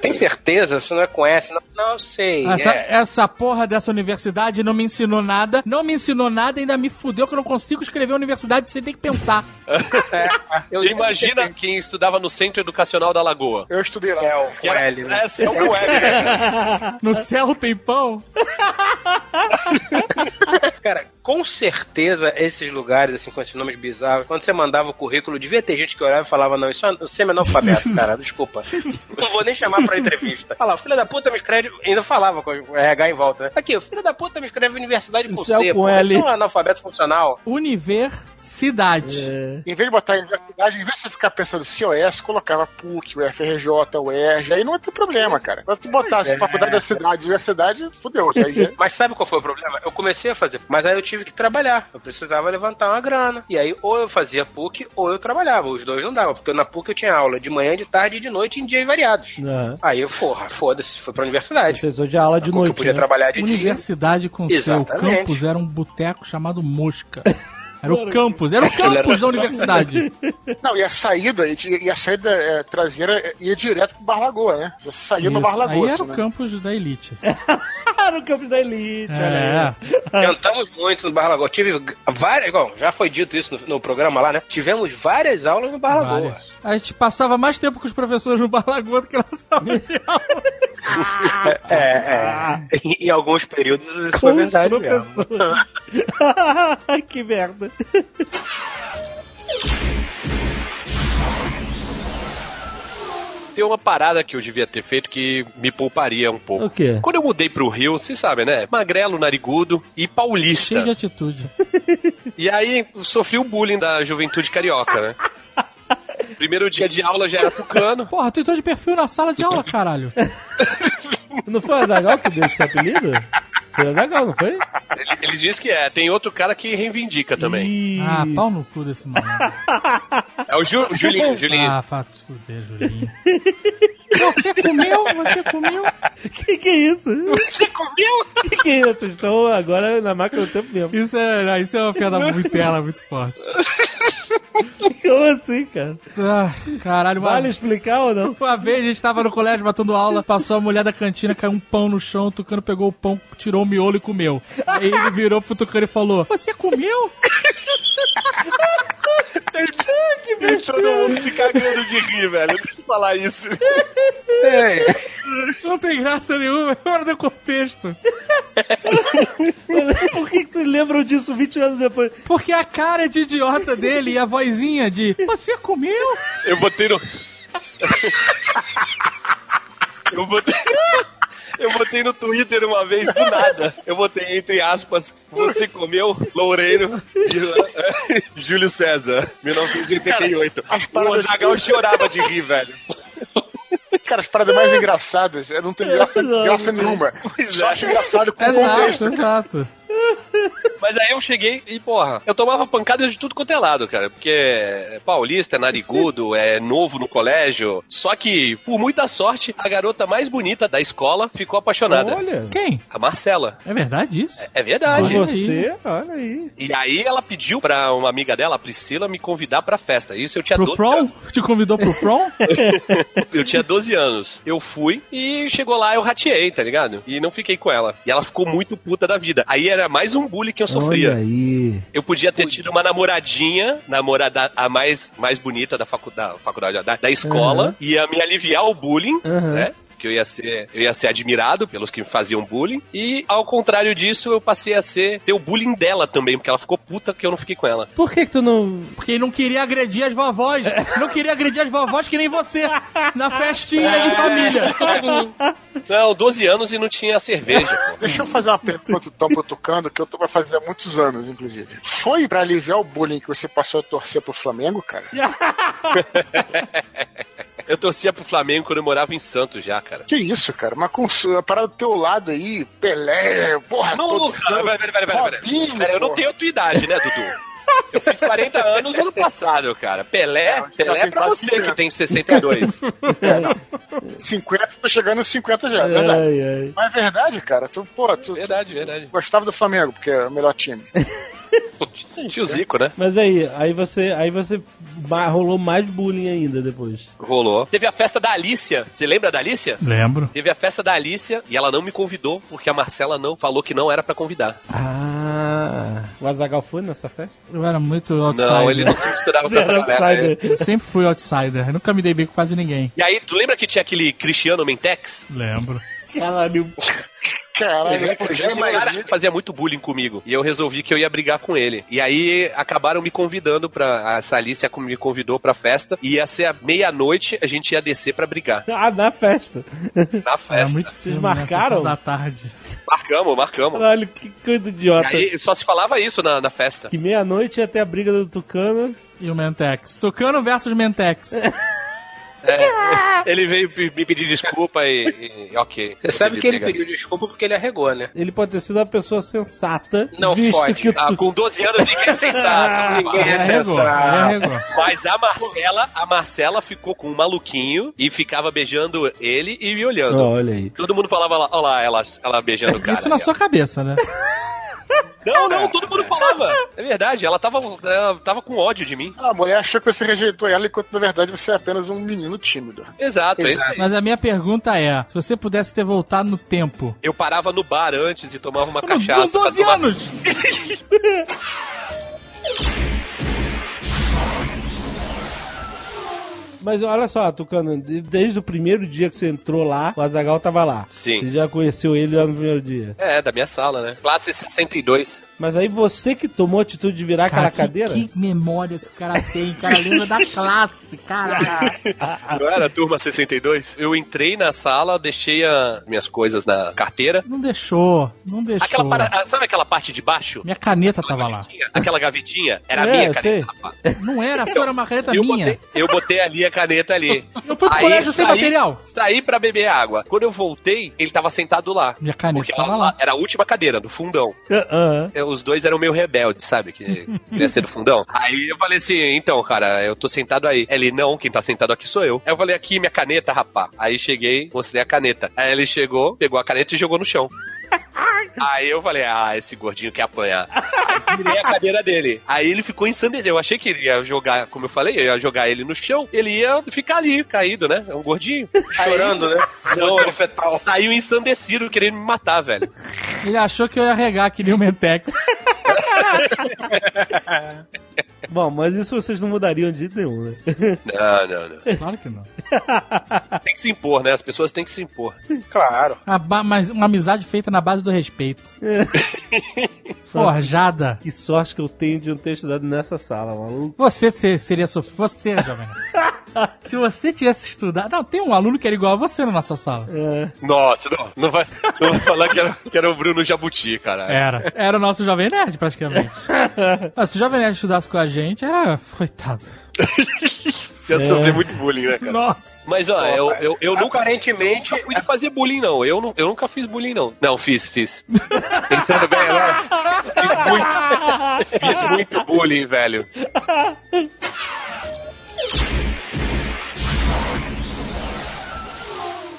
Tem certeza? Você não é com S? Não, não sei. Essa, é. essa porra dessa universidade não me ensinou nada, não me ensinou nada, ainda me fudeu que eu não consigo escrever universidade sem ter que pensar. É, eu Imagina quem estudava no Centro Educacional da Lagoa. eu estudei lá. Céu, Que com era, L, né? é, céu com L, né? No céu tem pão? Cara, com certeza esses lugares, assim, com esses nomes bizarros, quando você mandava o currículo, devia ter gente que olhava e falava, não, isso é semi-analfabeto, cara, desculpa. Não vou nem chamar pra entrevista. Falava, filho da puta me escreve, ainda falava com o RH em volta, né? Aqui, o filho da puta me escreve universidade com Isso é o C, com pô, L. isso é um analfabeto funcional. Universidade. É. Em vez de botar universidade, em vez de você ficar pensando COS, colocava PUC, o FRJ, o ERJ, aí não ia ter problema, cara. Quando tu botasse é. faculdade da cidade, universidade, fudeu. Já... Mas sabe qual foi o problema? Eu comecei a fazer, mas aí eu tive que trabalhar. Eu precisava levantar uma grana. E aí, ou eu fazia PUC, ou eu trabalhava. Os dois não davam, porque na PUC eu tinha aula de manhã, de tarde e de noite em dias variados. Aham. Aí eu, porra, foda-se, fui pra universidade. Você só de aula de Porque noite. eu podia né? trabalhar de dia. Universidade com seu Exatamente. campus era um boteco chamado Mosca. Era o campus, era o campus da universidade. Não, e a saída, e a saída é, traseira ia direto pro Bar Lagoa, né? Você saía no Bar Isso. Lagoa, Aí era assim, o né? campus da elite. no campo da elite, olha É. aí. Cantamos muito no Bar Lagoa. Tive várias, igual, já foi dito isso no, no programa lá, né? Tivemos várias aulas no Bar Lagoa. Várias. A gente passava mais tempo com os professores no Bar Lagoa do que na sala de aula. É, é. Em, em alguns períodos isso foi Com os verdade mesmo. que merda. Tem uma parada que eu devia ter feito que me pouparia um pouco. O quê? Quando eu mudei pro Rio, vocês sabem, né? Magrelo, narigudo e paulista. Cheio de atitude. E aí sofri o bullying da juventude carioca, né? Primeiro dia de aula já era tucano. Porra, tu entrou de perfil na sala de aula, caralho. Não foi o Azagal que deu esse apelido? Foi o Azagal, não foi? Ele, ele diz que é. Tem outro cara que reivindica também. Ih, Ah, pau no cu desse maluco. É o Ju, Julinho, Julinho. Ah, fato fuder, Julinho. Você comeu? Você comeu? que que é isso? Você comeu? que que é isso? Vocês estão agora na máquina do tempo mesmo. Isso é, não, isso é uma piada muito interna, muito forte. Como assim, cara? Ah, caralho, uma, Vale explicar ou não? uma vez a gente tava no colégio matando aula, passou a mulher da cantina, caiu um pão no chão, o Tucano pegou o pão, tirou o miolo e comeu. Aí ele virou pro Tucano e falou: Você comeu? E todo mundo se cagando de rir, velho. Deixa eu falar isso. Não tem graça nenhuma, fora do contexto. Por que, que vocês lembram disso 20 anos depois? Porque a cara de idiota dele e a vozinha de Você comeu? Eu botei no. Eu botei. Eu botei no Twitter uma vez do nada. Eu botei entre aspas, você comeu Loureiro e Júlio César, 1988. Cara, as o Ozagal chorava de rir, velho. Cara, as paradas mais engraçadas, é, não tem graça, Não, graça nenhuma. Só é. acho engraçado com o Exato, contexto. exato. Mas aí eu cheguei e, porra, eu tomava pancada de tudo quanto é lado, cara. Porque é paulista, é narigudo, é novo no colégio. Só que, por muita sorte, a garota mais bonita da escola ficou apaixonada. Olha. Quem? A Marcela. É verdade isso? É verdade. Olha. Você? Olha aí. E aí ela pediu pra uma amiga dela, a Priscila, me convidar pra festa. Isso eu tinha Pro 12 prom? Te convidou pro prom? Eu tinha 12 anos. Eu fui e chegou lá, eu rateei, tá ligado? E não fiquei com ela. E ela ficou muito puta da vida. Aí era mais um bullying que eu sofria. Olha aí. Eu podia ter tido uma namoradinha, namorada a mais, mais bonita da, facu, da faculdade, da, da escola, Aham. ia me aliviar o bullying, Aham. né? Que eu ia, ser, eu ia ser admirado pelos que me faziam bullying. E, ao contrário disso, eu passei a ser ter o bullying dela também, porque ela ficou puta que eu não fiquei com ela. Por que que tu não... Porque ele não queria agredir as vovós. Não queria agredir as vovós que nem você. Na festinha de família. Não, 12 anos e não tinha cerveja, pô. Deixa eu fazer uma pergunta pro Tucano, que eu tô pra fazer há muitos anos, inclusive. Foi pra aliviar o bullying que você passou a torcer pro Flamengo, cara? Eu torcia pro Flamengo quando eu morava em Santos já, cara. Que isso, cara? Mas com a parada do teu lado aí, Pelé, porra, Não, todo cara, peraí, peraí, peraí, peraí. Eu não tenho a tua idade, né, Dudu? Eu fiz 40 anos ano passado, cara. Pelé, Não, já Pelé é pra você 50. que tem 62. 50, tô chegando nos 50 já, é verdade. Ai, ai. Mas é verdade, cara. Tu, pô, tu, tu verdade, verdade. gostava do Flamengo, porque é o melhor time. Tio Zico, né? Mas aí, aí você, aí você rolou mais bullying ainda depois. Rolou. Teve a festa da Alicia. Você lembra da Alicia? Lembro. Teve a festa da Alicia e ela não me convidou porque a Marcela não falou que não era pra convidar. Ah, o Azagal foi nessa festa? Eu era muito outsider. Não, ele não se misturava com essa galera. outsider. Eu sempre fui outsider. Eu nunca me dei bem com quase ninguém. E aí, tu lembra que tinha aquele Cristiano Mentex? Lembro. Caralho. Caralho, Já, pô, já imagina. fazia muito bullying comigo. E eu resolvi que eu ia brigar com ele. E aí acabaram me convidando pra. A Salícia me convidou pra festa. E ia ser a meia-noite, a gente ia descer pra brigar. Ah, na festa. Na festa. muito Vocês né? marcaram? Da tarde. Marcamos, marcamos. Caralho, que coisa E idiota. aí só se falava isso na, na festa. Que meia-noite ia ter a briga do Tucano. E o Mentex. Tucano versus Mentex. É, ele veio me pedir desculpa e, e ok. Você sabe que ele Pegar. pediu desculpa porque ele arregou, né? Ele pode ter sido uma pessoa sensata. Não que o Ah, Tu- com 12 anos ninguém é sensato. Ninguém Ele é arregou, arregou. Mas a Marcela, a Marcela ficou com um maluquinho e ficava beijando ele e me olhando. Ó, olha aí. Todo mundo falava lá, olha lá, ela, ela beijando o cara. Isso na ali, ó. sua cabeça, né? Não, não, todo mundo falava. É verdade, ela tava, ela tava com ódio de mim. A mulher achou que você rejeitou ela, enquanto na verdade você é apenas um menino tímido. Exato, é isso Exato. Mas a minha pergunta é: se você pudesse ter voltado no tempo. Eu parava no bar antes e tomava uma Com cachaça. pra 12 tomar- anos! Mas olha só, Tucano, de- desde o primeiro dia que você entrou lá, o Azagal tava lá. Sim. Você já conheceu ele lá no primeiro dia. É, da minha sala, né? Classe 62. Mas aí você que tomou a atitude de virar aquela que, cadeira? que memória que o cara tem. Cara lembra da classe, caralho. Não era a turma 62? Eu entrei na sala, deixei as minhas coisas na carteira. Não deixou, não deixou. Aquela para- Sabe aquela parte de baixo? Minha caneta tava lá. Aquela gavetinha? Era a É, minha eu caneta. Não era, só era uma caneta Eu minha. botei, eu botei ali a caneta ali. Eu fui pro Aí colégio sem saí- material. Saí pra beber água. Quando eu voltei, ele tava sentado lá. Minha caneta Porque tava ela- lá. era a última cadeira, do fundão. Aham. É, Os dois eram meio rebeldes, sabe? Que queria ser do fundão. Aí eu falei assim, então, cara, eu tô sentado aí. Ele, não, quem tá sentado aqui sou eu. Aí eu falei, aqui, minha caneta, rapá. Aí cheguei, mostrei a caneta. Aí ele chegou, pegou a caneta e jogou no chão. Aí eu falei, ah, esse gordinho quer apanhar. Aí virei a cadeira dele. Aí ele ficou ensandecido. Eu achei que ele ia jogar, como eu falei, eu ia jogar ele no chão. Ele ia ficar ali, caído, né? É um gordinho. Chorando, né? Não, Posição fetal. saiu ensandecido, querendo me matar, velho. Ele achou que eu ia regar que nem o Mentex. Bom, mas isso vocês não mudariam de jeito nenhum, né? Não, não, não. Claro que não. Tem que se impor, né? As pessoas têm que se impor. Claro. Ba- mas uma amizade feita na base do respeito. Forjada. Que sorte que eu tenho de não ter estudado nessa sala, maluco. Você se- seria sofrido. Você, jovem. Se você tivesse estudado. Não, tem um aluno que era igual a você na nossa sala. É. Nossa, não, não vai, não vai falar que era, que era o Bruno Jabuti, cara. Era. Era o nosso Jovem Nerd, praticamente. Mas se o Jovem Nerd estudasse com a gente, era. Coitado. Ia sofrer muito bullying, né, cara? Nossa. Mas, ó, eu, eu, eu nunca, Aparentemente, nunca fui de fazer bullying, não. Eu, não. eu nunca fiz bullying, não. Não, fiz, fiz. Pensando bem agora, fiz muito, fiz muito bullying, velho.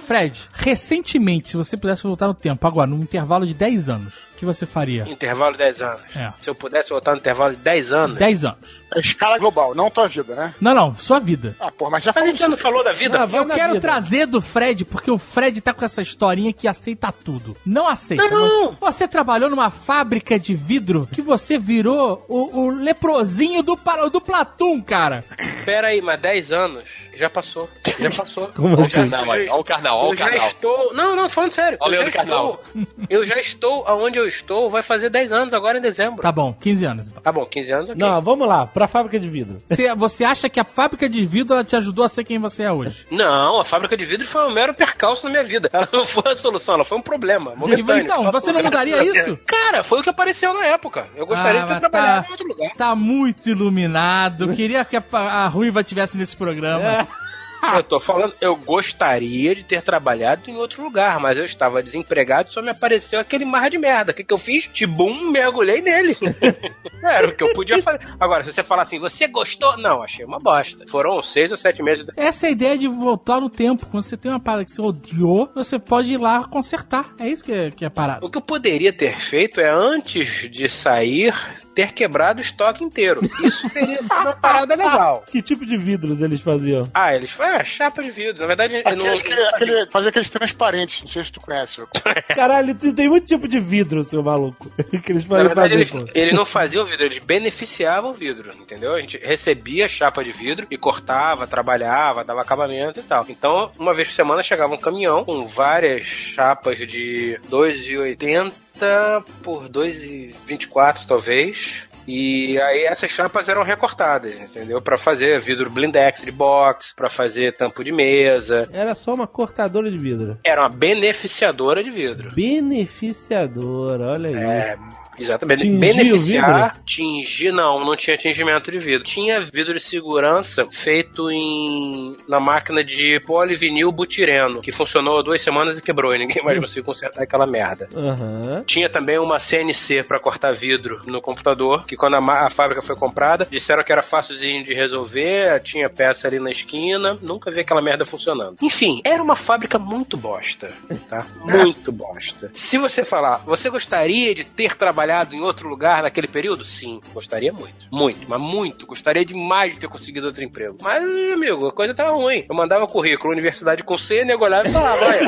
Fred, recentemente, se você pudesse voltar no tempo, agora, num intervalo de 10 anos, que você faria? intervalo de 10 anos. É. Se eu pudesse voltar no intervalo de 10 anos. 10 anos. É escala global, não tua vida, né? Não, não, sua vida. Ah, pô, mas já Mas a falamos gente não falou da vida? Não, Eu quero vida. trazer do Fred, porque o Fred tá com essa historinha que aceita tudo. Não aceita. Não. Você, você trabalhou numa fábrica de vidro que você virou o, o leprosinho do, do Platum, cara. Pera aí, mas 10 anos já passou. Já passou. Como Eu assim? já- Carnaval, aí. Olha o carnaval, olha eu o já estou. Não, não, tô falando sério. Olha o eu, Leandro já Carnal. estou, eu já estou aonde eu estou, vai fazer 10 anos agora em dezembro. Tá bom, 15 anos então. Tá bom, 15 anos ok. Não, vamos lá, pra fábrica de vidro. Você, você acha que a fábrica de vidro ela te ajudou a ser quem você é hoje? Não, a fábrica de vidro foi um mero percalço na minha vida. Ela não foi a solução, ela foi um problema. momentâneo. Então, você não mudaria isso? Cara, foi o que apareceu na época. Eu gostaria Ah, de ter mas trabalhado tá- em outro lugar. Tá muito iluminado. Queria que a, a Ruiva tivesse nesse programa. Eu tô falando, eu gostaria de ter trabalhado em outro lugar, mas eu estava desempregado e só me apareceu aquele mar de merda. O que, que eu fiz? Tibum, mergulhei nele. Era o que eu podia fazer. Agora, se você falar assim, você gostou? Não, achei uma bosta. Foram seis ou sete meses. Essa é a ideia de voltar no tempo. Quando você tem uma parada que você odiou, você pode ir lá consertar. É isso que é, que é a parada. O que eu poderia ter feito é, antes de sair, ter quebrado o estoque inteiro. Isso sido uma parada legal. Que tipo de vidros eles faziam? Ah, eles falam É, chapa de vidro. Na verdade, eu não... Aqueles que, aquele, fazer aqueles transparentes, não sei se tu conhece. Caralho, tem, tem muito tipo de vidro, seu maluco. Que eles Na podem verdade, eles não faziam vidro, eles beneficiavam o vidro, entendeu? A gente recebia chapa de vidro e cortava, trabalhava, dava acabamento e tal. Então, uma vez por semana chegava um caminhão com várias chapas de 2,80 por 2,24 talvez. E aí essas chapas eram recortadas, entendeu? Pra fazer vidro blindex de box, pra fazer tampo de mesa. Era só uma cortadora de vidro. Era uma beneficiadora de vidro. Beneficiadora, olha aí. É, exatamente. Tingia o Beneficiar, tingir, não, não tinha tingimento de vidro. Tinha vidro de segurança feito em na máquina de polivinil butireno, que funcionou duas semanas e quebrou, e ninguém mais conseguiu consertar aquela merda. Aham. Tinha também uma CNC pra cortar vidro no computador, que quando a, a fábrica foi comprada, disseram que era facilzinho de resolver, tinha peça ali na esquina, nunca vi aquela merda funcionando. Enfim, era uma fábrica muito bosta, tá? Muito bosta. Se você falar, você gostaria de ter trabalhado em outro lugar naquele período? Sim, gostaria muito. Muito, mas muito. Gostaria demais de ter conseguido outro emprego. Mas, amigo, a coisa tava ruim. Eu mandava currículo, universidade com C, nego olhava e falava, olha,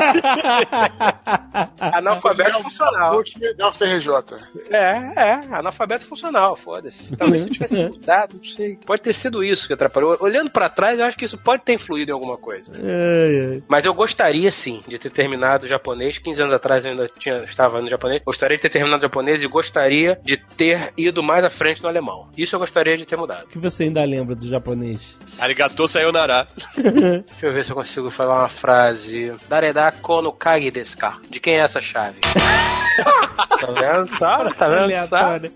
analfabeto funcional. Dá uma FRJ. É, é, analfabeto funcional, foda-se. Talvez se eu tivesse mudado, não sei. Pode ter sido isso que atrapalhou. Olhando pra trás, eu acho que isso pode ter influído em alguma coisa. Ai, ai. Mas eu gostaria sim de ter terminado o japonês. 15 anos atrás eu ainda tinha, estava no japonês. Gostaria de ter terminado o japonês e gostaria de ter ido mais à frente no alemão. Isso eu gostaria de ter mudado. O que você ainda lembra do japonês? Arigatou sayonara. Deixa eu ver se eu consigo falar uma frase. Dareda kono kagi desu ka? De quem é essa chave? tá vendo só? Tá vendo só? Aleatório.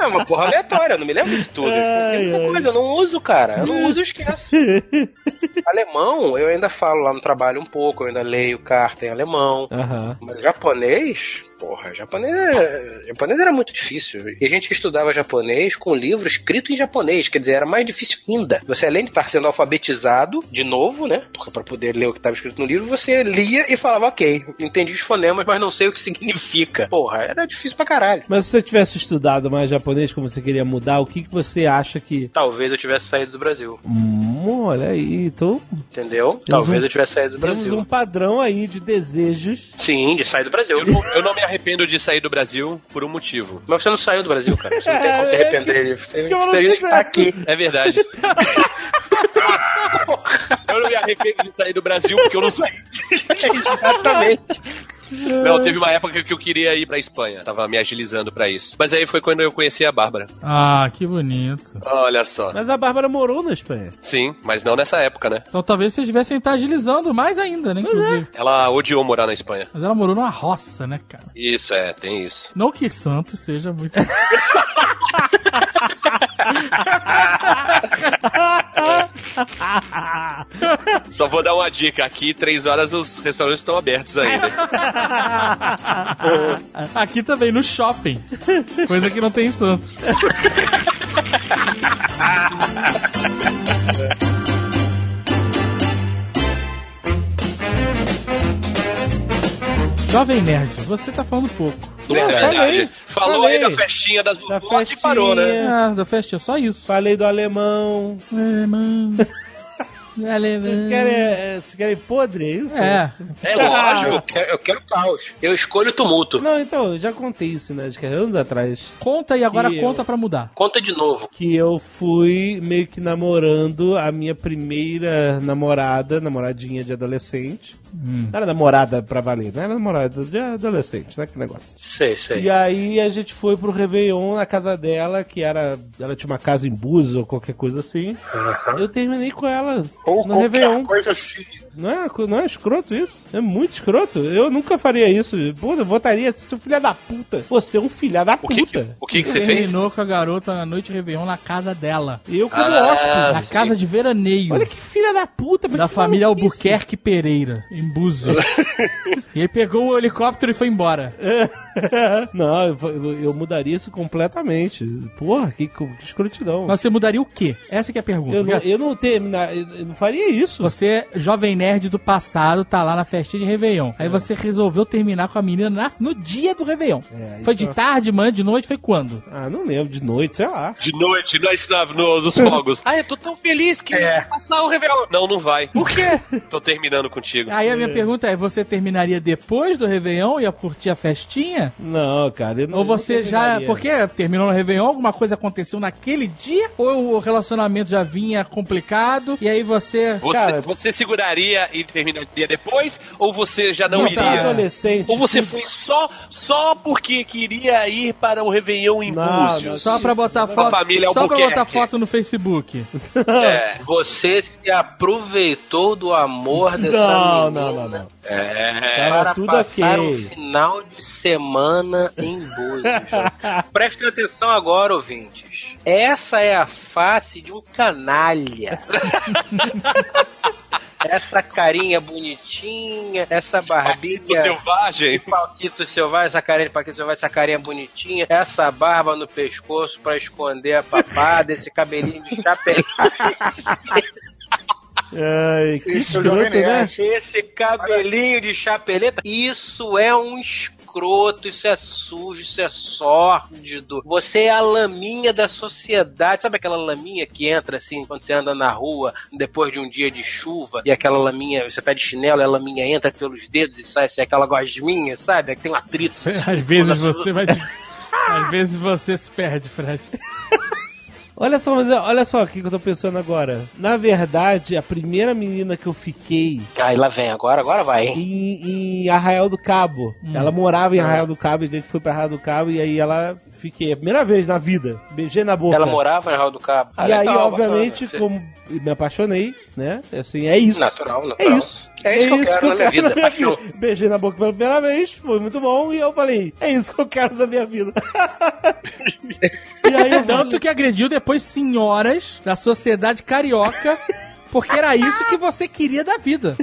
É uma porra aleatória, eu não me lembro de tudo. Ai, Tem muita ai. coisa, eu não uso, cara. Eu não uso, eu esqueço. alemão, eu ainda falo lá no trabalho um pouco, eu ainda leio carta em alemão. Aham. Mas japonês, porra, japonês, é- japonês era muito difícil. E a gente estudava japonês com livro escrito em japonês, quer dizer, era mais difícil ainda. Você, além de estar sendo alfabetizado, de novo, né? Porque pra poder ler o que estava escrito no livro, você lia e falava, ok, entendi os fonemas, mas não sei o que significa. Porra, era difícil pra caralho. Mas se você tivesse estudado mais japonês, como você queria mudar, o que, que você acha que. Talvez eu tivesse saído do Brasil. Hum, olha aí, então Entendeu? Talvez um- eu tivesse saído do temos Brasil. um padrão aí de desejos. Sim, de sair do Brasil. Eu não, eu não me arrependo de sair do Brasil por um motivo. Mas você não saiu do Brasil, cara. Você não tem como se arrepender. Você Eu não estar aqui. É verdade. eu não me arrependo de sair do Brasil porque eu não saí. Exatamente. Não, teve uma época que eu queria ir pra Espanha. Tava me agilizando pra isso. Mas aí foi quando eu conheci a Bárbara. Ah, que bonito. Olha só. Mas a Bárbara morou na Espanha. Sim, mas não nessa época, né? Então talvez vocês devessem estar agilizando mais ainda, né? Inclusive. Ela odiou morar na Espanha. Mas ela morou numa roça, né, cara? Isso, é, tem isso. Não que Santos seja muito. Só vou dar uma dica. Aqui, três horas, os restaurantes estão abertos ainda. Aqui também, no shopping. Coisa que não tem em Santos. Jovem Nerd, você tá falando pouco. Verdade. falei, Falou falei. aí da festinha das Da vovós e parou, né? festinha. Ah, da festinha, só isso. Falei do alemão. Alemão. Vocês Alemão. querem, é, vocês querem podre, é isso? É. É lógico, eu quero, eu quero caos. Eu escolho tumulto. Não, então, eu já contei isso, né? Acho que é anos atrás. Conta e agora conta eu- pra mudar. Conta de novo. Que eu fui meio que namorando a minha primeira namorada, namoradinha de adolescente. Não era namorada pra valer, não era namorada de adolescente, né? Que negócio. Sei, sei. E aí a gente foi pro Réveillon na casa dela, que era. Ela tinha uma casa em Búzios ou qualquer coisa assim. Eu terminei com ela Ou no qualquer Réveillon. coisa assim. Não é, não é escroto isso? É muito escroto. Eu nunca faria isso. Pô, eu votaria, seu filho da puta. Você é um filho da O que, puta. que- o que, que você fez? Terminou com a garota na noite de Réveillon na casa dela. E eu como Ah, hóspede. Na casa de veraneio. Olha que filha da puta. da família. Albuquerque Pereira, em Búzios. e aí pegou o helicóptero e foi embora. não, eu, eu- eu mudaria isso completamente. Porra, que, que escrotidão. Mas você mudaria o quê? Essa que é a pergunta. Eu não, eu não terminar, eu não faria isso. Você, jovem nerd do passado, tá lá na festinha de Réveillon. Aí você resolveu terminar com a menina na- no dia do Réveillon. É, foi de é- tarde, manhã, de noite, foi quando? Ah, não lembro, de noite, sei lá. De noite, nós estávamos no- nos fogos. Ai, eu tô tão feliz que É. vai passar o Réveillon. Não, não vai. Por quê? tô terminando contigo. Aí a minha pergunta é, você terminaria depois do Réveillon, ia curtir a festinha? Não, cara. Não, Ou você não já. Porque terminou no Réveillon, alguma coisa aconteceu naquele dia? Ou o relacionamento já vinha complicado? E aí você. Você, Cara- você seguraria e terminaria depois? Ou você já não Não, iria? adolescente. Ou você foi só, só porque queria ir para o Réveillon em Não, Búzios? não, Só pra botar a foto. família Só pra Albuquerque. botar foto no Facebook. É. Você se aproveitou do amor dessa Não, menina não, não, não. É. Tava para tudo passar ok. um final de semana em Búzios. Prestem atenção agora, ouvintes. Essa é a face de um canalha. essa carinha bonitinha, essa barbinha... O selvagem. Paquito Selvagem, essa carinha de Paquito Selvagem, essa carinha bonitinha, essa barba no pescoço pra esconder a papada, esse cabelinho de chapéu. Ai, que Esse é o escroto, né? Esse cabelinho de chapeleta, isso é um escroto, isso é sujo, isso é sórdido. Você é a laminha da sociedade. Sabe aquela laminha que entra assim quando você anda na rua depois de um dia de chuva e aquela laminha, você tá de chinelo e a laminha entra pelos dedos e sai assim, aquela gosminha, sabe? Que tem um atrito. Às vezes você vai. Às vezes você se perde, Fred. Olha só, mas olha só o que que eu tô pensando agora. Na verdade, a primeira menina que eu fiquei Aí lá vem, agora, agora vai, hein? em, em Arraial do Cabo. Ela morava em Arraial do Cabo, e a gente foi pra Arraial do Cabo e aí ela fiquei a primeira vez na vida. Beijei na boca. Ela morava em Raul do Cabo. Ah, E aí, legal, obviamente, bacana. como me apaixonei, né? Assim, é isso. Natural, É natural. isso. É isso que eu quero na minha vida, paixão. Beijei na boca pela primeira vez, foi muito bom, e eu falei, é isso que eu quero na minha vida. e aí eu Tanto que agrediu depois senhoras da sociedade carioca. Porque era isso que você queria da vida.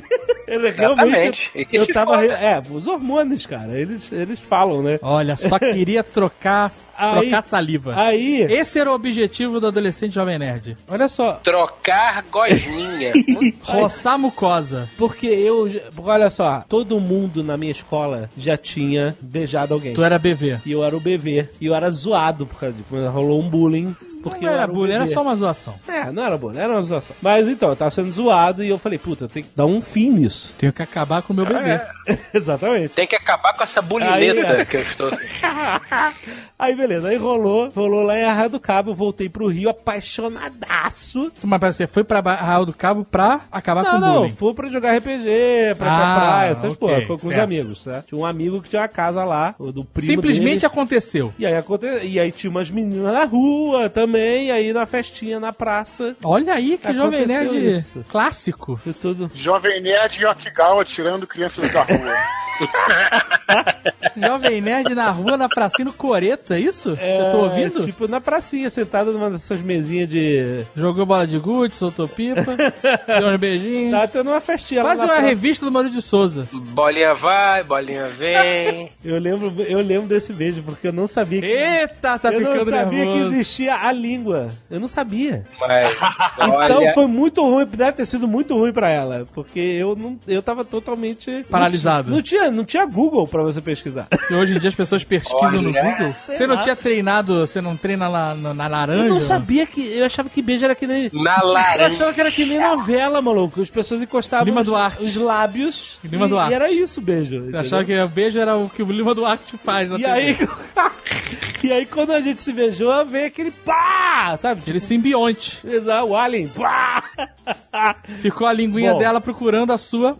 Ele realmente. Exatamente. E que Eu se tava. foda. É, os hormônios, cara. Eles, eles falam, né? Olha, só queria trocar, Aí- trocar saliva. Aí, Esse era o objetivo do adolescente jovem nerd. olha só. Trocar gosminha. Roçar mucosa. Porque eu. Olha só, todo mundo na minha escola já tinha beijado alguém. Tu era BV. E eu era o BV. E eu era zoado por causa disso. Rolou um bullying. Porque Não era bullying, era só uma zoação. É, não era bullying, era uma zoação. Mas então, eu tava sendo zoado e eu falei, puta, eu tenho que dar um fim nisso. Tenho que acabar com o meu bebê. Exatamente. Tem que acabar com essa bulineta Aí, é. que eu estou. Aí beleza, aí rolou, rolou lá em Arraia do Cabo, eu voltei pro Rio apaixonadaço. Mas pera, você foi pra Arraial do Cabo pra acabar com Não, o não, bullying. fui pra jogar RPG, pra ir pra Ah, praia, essas ok, porra, foi com os certo. amigos, né? Tinha um amigo que tinha uma casa lá, do primo Simplesmente dele. aconteceu. E aí, aconte... e aí tinha umas meninas na rua também, e aí na festinha, na praça. Olha aí que jovem nerd isso. clássico. Foi tudo. Jovem Nerd e tirando crianças da rua. Jovem nerd na rua, na pracinha, no coreto, é isso? Eu tô ouvindo? Tipo, na pracinha, sentado numa dessas mesinhas de. Jogou bola de gude, soltou pipa, deu uns beijinhos. Tava tendo uma festinha lá Quase na uma praça. revista do Mano de Souza. Bolinha vai, bolinha vem. Eu lembro, eu lembro desse beijo, porque eu não sabia que. Eita, tá eu não ficando sabia que nervoso. existia a língua. Eu não sabia. Mas, Então olha, foi muito ruim, deve ter sido muito ruim pra ela, porque eu não, eu tava totalmente Paralisado. Não tinha, não tinha Google pra você pesquisar. E hoje em dia as pessoas pesquisam no Google. Você não lá. tinha treinado, você não treina lá na, na laranja? Eu não sabia que, eu achava que beijo era que nem na Eu laranja. achava que era que nem novela, maluco. As pessoas encostavam Lima os, Duarte. os lábios Lima e, Duarte. e era isso, beijo. Você achava que o beijo era o que o Lima Duarte faz na E TV. aí, e aí quando a gente se beijou, veio aquele pá, sabe? Aquele simbionte. Exato, o alien, pá. Ficou a linguinha Bom. dela procurando a sua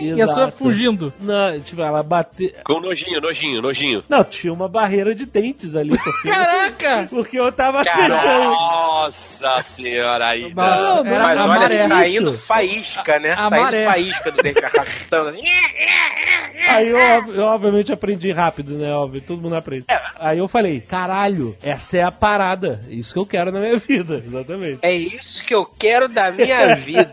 e a sua Exato. fugindo. Não, tipo, ela bateu... Com nojinho, nojinho, nojinho. Não, tinha uma barreira de dentes ali, porque... Caraca! Porque eu tava beijando... Nossa senhora, aí. Nossa, Não, não, era Mas a olha, maré. saindo Isso. faísca, né? A saindo maré. faísca do dente arrastando assim. Aí eu, eu, obviamente aprendi rápido, né? Óbvio, todo mundo aprende. Aí eu falei, caralho, essa é a parada. Isso que eu quero na minha vida, exatamente. É isso que eu quero da minha vida.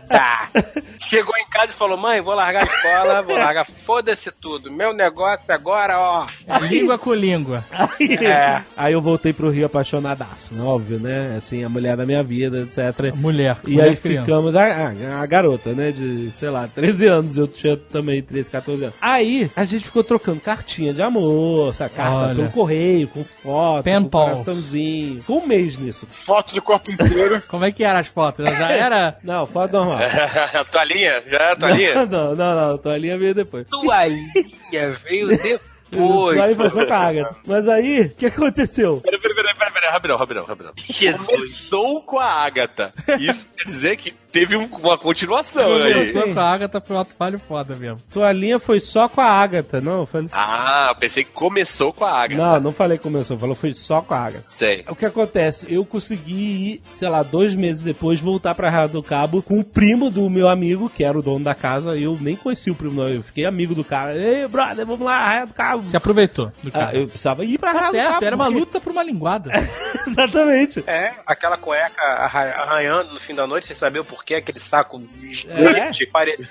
Chegou em casa e falou: mãe, vou largar a escola, vou largar, foda-se tudo. Meu negócio agora, ó. É língua com língua. Aí, É. aí eu voltei pro Rio apaixonadaço, né? óbvio, né? Assim, a mulher da minha vida, etc. Mulher. E mulher aí criança. ficamos, a, a- a garota, né, de, sei lá, 13 anos, eu tinha também 13, 14 anos. Aí a gente ficou trocando cartinha de amor, essa carta Olha. pelo correio, com foto, Pen com pals. coraçãozinho. Ficou um mês nisso. Foto de corpo inteiro. Como é que eram as fotos? Já era. Não, foto normal. a toalhinha? Já é a toalhinha? Não, não, não, toalhinha veio depois. Toalhinha veio depois. Toalhinha foi só com a Agatha. Mas aí, o que aconteceu? Pera, pera, pera, pera, pera, rapidão, rapidão, rapidão. Jesus. Começou com a Agatha. Isso quer dizer que teve um- uma continuação aí. Começou com a Agatha foi um ato falho foda mesmo. Toalhinha foi só com a Agatha, não? Eu falei... Ah, pensei que começou com a Agatha. Não, não falei que começou, falou foi só com a Agatha. Sei. O que acontece? Eu consegui ir, sei lá, dois meses depois, voltar pra Raia do Cabo com o primo do meu amigo, que era o dono da casa. Eu nem conheci o primo, não. Eu fiquei amigo do cara. Ei, brother, vamos lá, Raia do Cabo. Se aproveitou do Ah, cara. eu precisava ir pra Tá Raia do certo, Cabo. era uma porque- luta por uma linguada. Exatamente. É, aquela cueca arra- arranhando no fim da noite, sem saber o porquê, aquele saco gigante, parecia,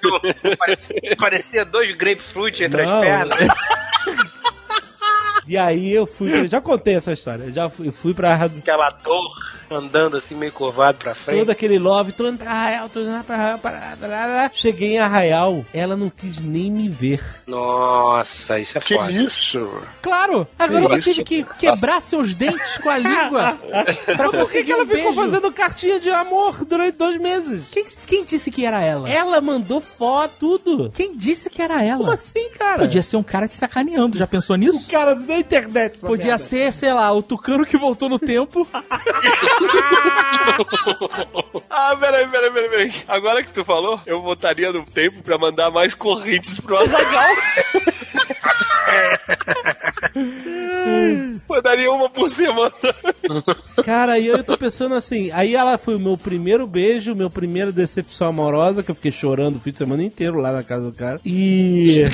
parecia, parecia dois grapefruit entre Não. as pernas. E aí eu fui. Já contei essa história. Eu já fui, eu fui pra Aquela dor andando assim meio curvado pra frente. Todo aquele love, tô indo pra Arraial, tô indo pra Arraial, pra... pra- pra- Cheguei em Arraial, ela não quis nem me ver. Nossa, isso é Que foda. isso? Claro, agora Que você tive que quebrar seus dentes com a língua pra Por que, conseguir que ela um ficou beijo. fazendo cartinha de amor durante dois meses? Quem, quem disse que era ela? Ela mandou foto, tudo. Quem disse que era ela? Como assim, cara? Podia ser um cara te sacaneando, já pensou O nisso? cara da internet. Podia merda. ser, sei lá, o tucano que voltou no tempo. Ah, peraí, peraí, peraí, peraí. Agora que tu falou, eu voltaria no tempo pra mandar mais correntes pro Azagal. Mandaria uma por semana. Cara, e eu tô pensando assim, aí ela foi o meu primeiro beijo, meu primeira decepção amorosa, que eu fiquei chorando o fim de semana inteiro lá na casa do cara. E.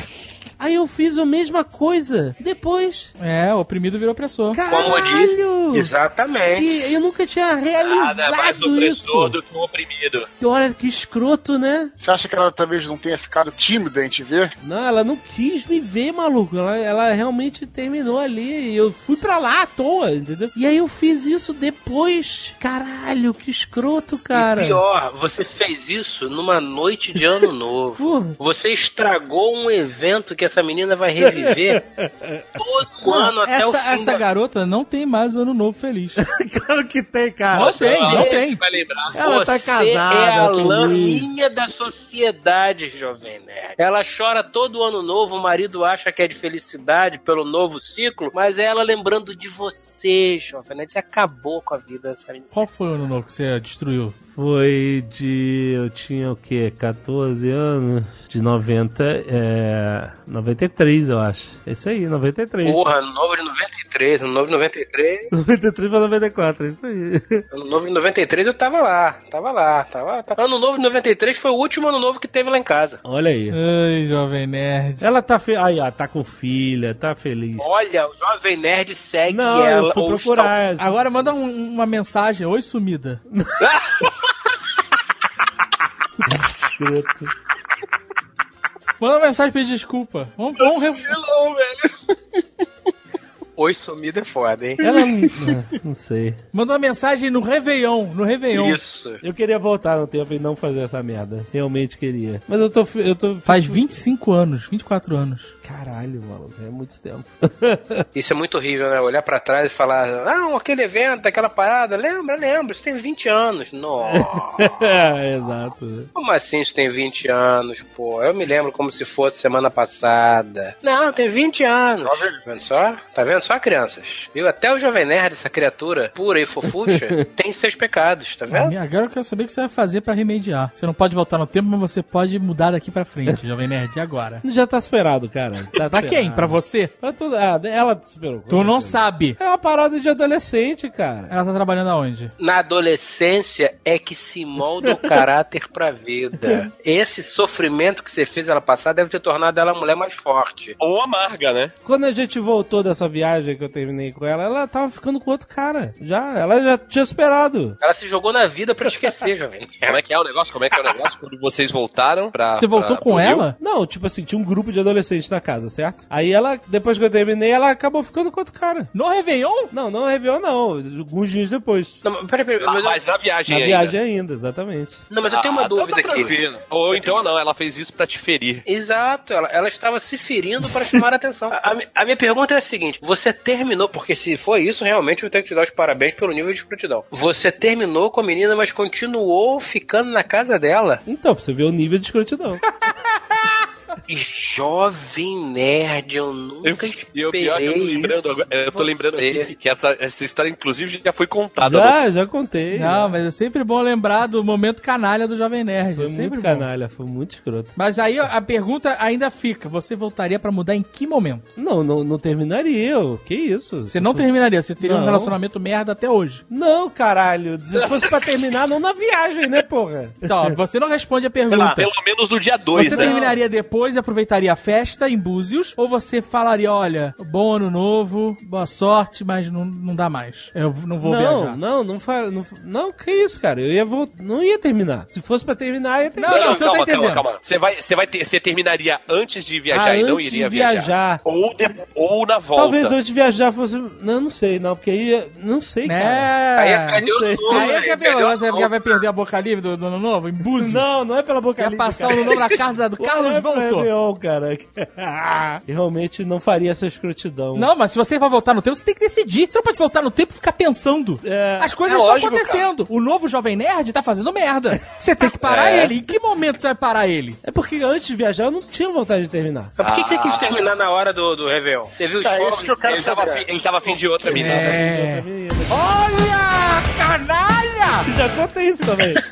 Aí eu fiz a mesma coisa depois. É, o oprimido virou opressor. Caralho! Exatamente. E eu nunca tinha Nada mais realizado opressor isso. do que um oprimido. Que Olha, que escroto, né? Você acha que ela talvez não tenha ficado tímida em te ver? Não, ela não quis me ver, maluco. Ela, ela realmente terminou ali. E eu fui pra lá à toa, entendeu? E aí eu fiz isso depois. Caralho, que escroto, cara. E pior, você fez isso numa noite de ano novo. Você estragou um evento que essa menina vai reviver todo ano até o essa fim essa da... garota não tem mais ano novo feliz. Claro que tem, cara. Não tem, não tem. Vai lembrar. Ela tá Você casada é a laminha da sociedade, jovem nerd. Ela chora todo ano novo, o marido acha que é de felicidade pelo novo ciclo, mas é ela lembrando de você, jovem nerd. Você acabou com a vida dessa menina. Qual foi o ano novo que você destruiu? Foi de. Eu tinha o quê? 14 anos? De 90. É. 93, eu acho. Esse aí, 93. Porra, novo de 93, ano novo de 93. 93 pra 94, é isso aí. Ano novo de 93 eu tava lá, tava lá, tava, tava. Ano novo de 93 foi o último ano novo que teve lá em casa. Olha aí. Ai, jovem nerd. Ela tá fe... Aí, ó, tá com filha, tá feliz. Olha, o Jovem Nerd segue Não, ela. eu fui procurar. Agora manda um- uma mensagem. Oi, sumida. Escroto. Manda uma mensagem pedir desculpa. Vamos, vamos Não, velho. Oi, sumida é foda, hein? Ela não. é, não sei. Manda uma mensagem no Réveillon. No Réveillon. Isso. Eu queria voltar no tempo e não fazer essa merda. Realmente queria. Mas eu tô. Eu tô Faz 25 anos, 24 anos. Caralho, maluco. É muito tempo. Isso é muito horrível, né? Olhar pra trás e falar, ah, aquele evento, aquela parada, lembra, lembra, isso tem 20 anos. Nossa, é, exato. como assim isso tem 20 anos, pô? Eu me lembro como se fosse semana passada. Não, tem 20 anos. Tá vendo só? Tá vendo só, crianças? Viu? Até o Jovem Nerd, essa criatura pura e fofucha, tem seus pecados, tá vendo? Agora eu quero saber o que você vai fazer pra remediar. Você não pode voltar no tempo, mas você pode mudar daqui pra frente, Jovem Nerd. E agora? Já tá superado, cara. Cara. Tá Pra quem? Pra você? Pra tudo. Ah, ela superou. Tu não sabe. É uma parada de adolescente, cara. Ela tá trabalhando aonde? Na adolescência é que se molda o caráter pra vida. Esse sofrimento que você fez ela passar deve ter tornado ela uma mulher mais forte. Ou amarga, né? Quando a gente voltou dessa viagem que eu terminei com ela, ela tava ficando com outro cara. Já, ela já tinha superado. Ela se jogou na vida pra esquecer, jovem. Como é que é o negócio? Como é que é o negócio? Quando vocês voltaram pra. Você voltou pra- com ela? Não, tipo assim, tinha um grupo de adolescentes na casa, certo? Aí ela, depois que eu terminei, ela acabou ficando com outro cara. No Réveillon? Não, não Réveillon, não. Alguns dias depois. Não, mas peraí, peraí, Ah, mas eu- mas na viagem Na ainda. viagem ainda, exatamente. não, mas eu tenho uma Ah, dúvida tá, aqui. tranquilo. Ou então não, ela fez isso pra te ferir. Exato, ela, ela estava se ferindo para chamar a atenção. A, a mi- a minha pergunta é a seguinte: você terminou, porque se for isso, realmente eu tenho que te dar os parabéns pelo nível de escrutidão. Você terminou com a menina, mas continuou ficando na casa dela. Então, pra você ver o nível de escrotidão. Jovem nerd, eu nunca E o pior é que eu tô esperei lembrando, agora- eu tô lembrando aqui que essa, essa história, inclusive, já foi contada. já, já contei. Não, mas é sempre bom lembrar do momento canalha do Jovem Nerd. Foi é sempre muito bom. canalha, foi muito escroto. Mas aí a pergunta ainda fica: você voltaria pra mudar em que momento? Não, não, não terminaria. eu. Que isso? Você não terminaria, você teria um Não. relacionamento merda até hoje. Não, caralho. Se fosse pra terminar, não na viagem, né, porra? Então, você não responde a lá, pergunta. pelo menos no dia 2, Você né? terminaria depois e aproveitaria a festa em Búzios? Ou você falaria, olha, bom ano novo, boa sorte, mas não, não dá mais. Eu não vou não, viajar. não, não, fa- não, não, que isso, cara. Eu ia vol- não ia terminar. Se fosse pra terminar, ia terminar. Não, não, você tá calma, calma, entendendo. calma. Você vai, você vai ter, você terminaria antes de viajar Ah, e não antes iria de viajar. Ou, de- ou na volta. Talvez antes de viajar fosse. Não, não sei, não, porque aí. Não sei, cara. Aí é Né? não sei. novo, Aí é né? que é vai perder a boca livre do, do ano novo em Búzios? Não, não é pela boca Ia livre, passar cara. o ano novo na casa do Não Carlos é Réveillon, cara. Eu realmente não faria essa escrotidão. Não, mas se você vai voltar no tempo, você tem que decidir. Você não pode voltar no tempo e ficar pensando. É. As coisas É estão lógico, acontecendo. O novo Jovem Nerd tá fazendo merda. Você tem que parar É. ele. Em que momento você vai parar ele? É porque antes de viajar eu não tinha vontade de terminar. Mas por que você quis terminar na hora do, do Réveillon? Você viu os Tá, isso que eu quero Ele tava, afim, ele tava afim de outra menina. É. Menina. Olha, canalha! Já contei isso também.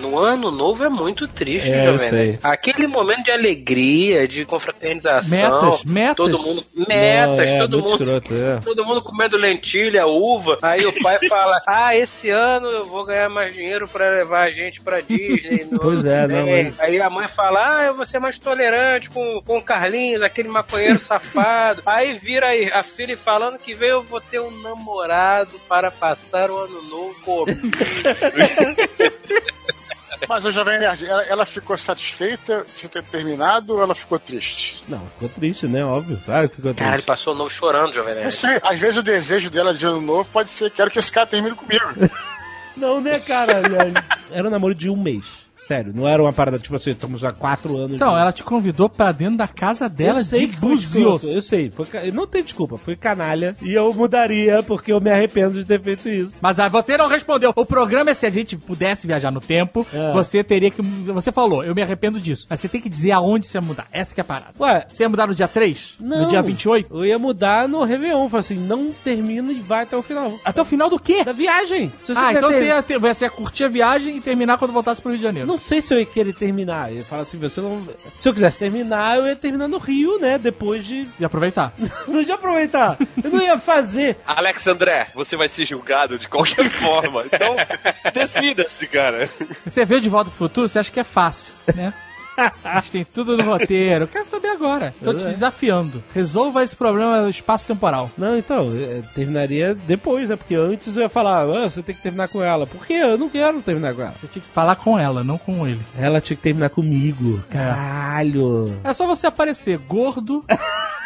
No ano novo é muito triste, É, jovem. Nerd. Aquele momento de alegria, de confraternização. Metas, metas. Todo mundo. Metas, Não, é, todo mundo. escroto, é. Todo mundo comendo lentilha, uva. Aí o pai fala: Ah, esse ano eu vou ganhar mais dinheiro pra levar a gente pra Disney. Pois é, que não, vem." mas- Aí a mãe fala: Ah, eu vou ser mais tolerante com, com o Carlinhos, aquele maconheiro safado. Aí vira aí a filha falando que veio eu vou ter um namorado para passar o ano novo comigo. Mas o Jovem Nerd, ela, ela ficou satisfeita de ter terminado ou ela ficou triste? Não, ficou triste, né? Óbvio. Claro que ficou Cara, ele triste. passou o novo chorando, jovem nerd. sei, às vezes o desejo dela de ano novo pode ser, quero que esse cara termine comigo. Não, né, cara? Era um namoro de um mês. Sério, não era uma parada tipo assim, estamos há quatro anos. Então, de... ela te convidou pra dentro da casa dela eu sei de Búzios. Eu sei, foi, não tem desculpa, foi canalha e eu mudaria porque eu me arrependo de ter feito isso. Mas ah, você não respondeu. O programa é se a gente pudesse viajar no tempo, É. você teria que. Você falou, eu me arrependo disso. Mas você tem que dizer aonde você ia mudar. Essa que é a parada. Ué, Você ia mudar no dia 3? não. No dia 28? Eu ia mudar no Réveillon, falar assim, não termina e vai até o final. Até o final do quê? Da viagem. Ah, então ter- você ia, ter, você ia curtir a viagem e terminar quando voltasse pro Rio de Janeiro. Não sei se eu ia querer terminar. Eu falo assim, você não. Se eu quisesse terminar, eu ia terminar no Rio, né? Depois de. E aproveitar. Não ia aproveitar. Eu não ia fazer. Alex André, você vai ser julgado de qualquer forma. Então, decida-se, cara. Você vê De Volta pro Futuro, você acha que é fácil, né? A gente tem tudo no roteiro. Eu quero saber agora. Tô te É. desafiando. Resolva esse problema espaço-temporal. Não, então, eh, terminaria depois, né? Porque antes eu ia falar, ah, você tem que terminar com ela. Por quê? Eu não quero terminar com ela. Você tinha que falar com ela, não com ele. Ela tinha que terminar comigo. Caralho. É só você aparecer gordo,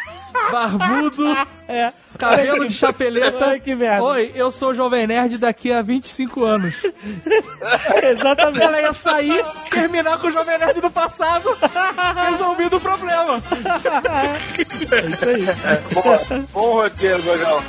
barbudo, É. cabelo de chapeleta. Ai, que merda. Oi, eu sou o Jovem Nerd daqui a 25 anos. Exatamente. Ela ia sair, terminar com o Jovem Nerd do passado, resolvido o problema. É isso aí. Bom, bom roteiro, Gogão.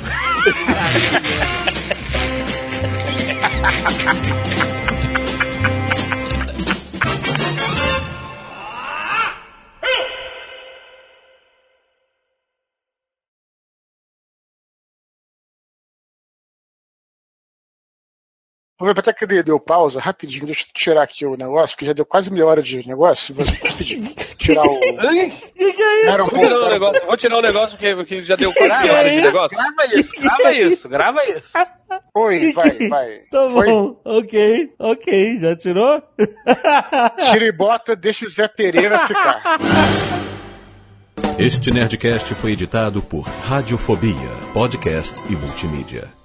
Vou aproveitar que deu, deu pausa, rapidinho, deixa eu tirar aqui o negócio, porque já deu quase meia hora de negócio. Vou rapidinho tirar o. Era um Vou tirar, pouco, um era um negócio, vou tirar um negócio porque, porque já deu quase Grava, horas de negócio. grava isso, grava isso, grava isso. Oi, vai, vai. Tá Foi. bom, ok, ok, já tirou? Tira e bota, deixa o Zé Pereira ficar. Este Nerdcast foi editado por Radiofobia, podcast e multimídia.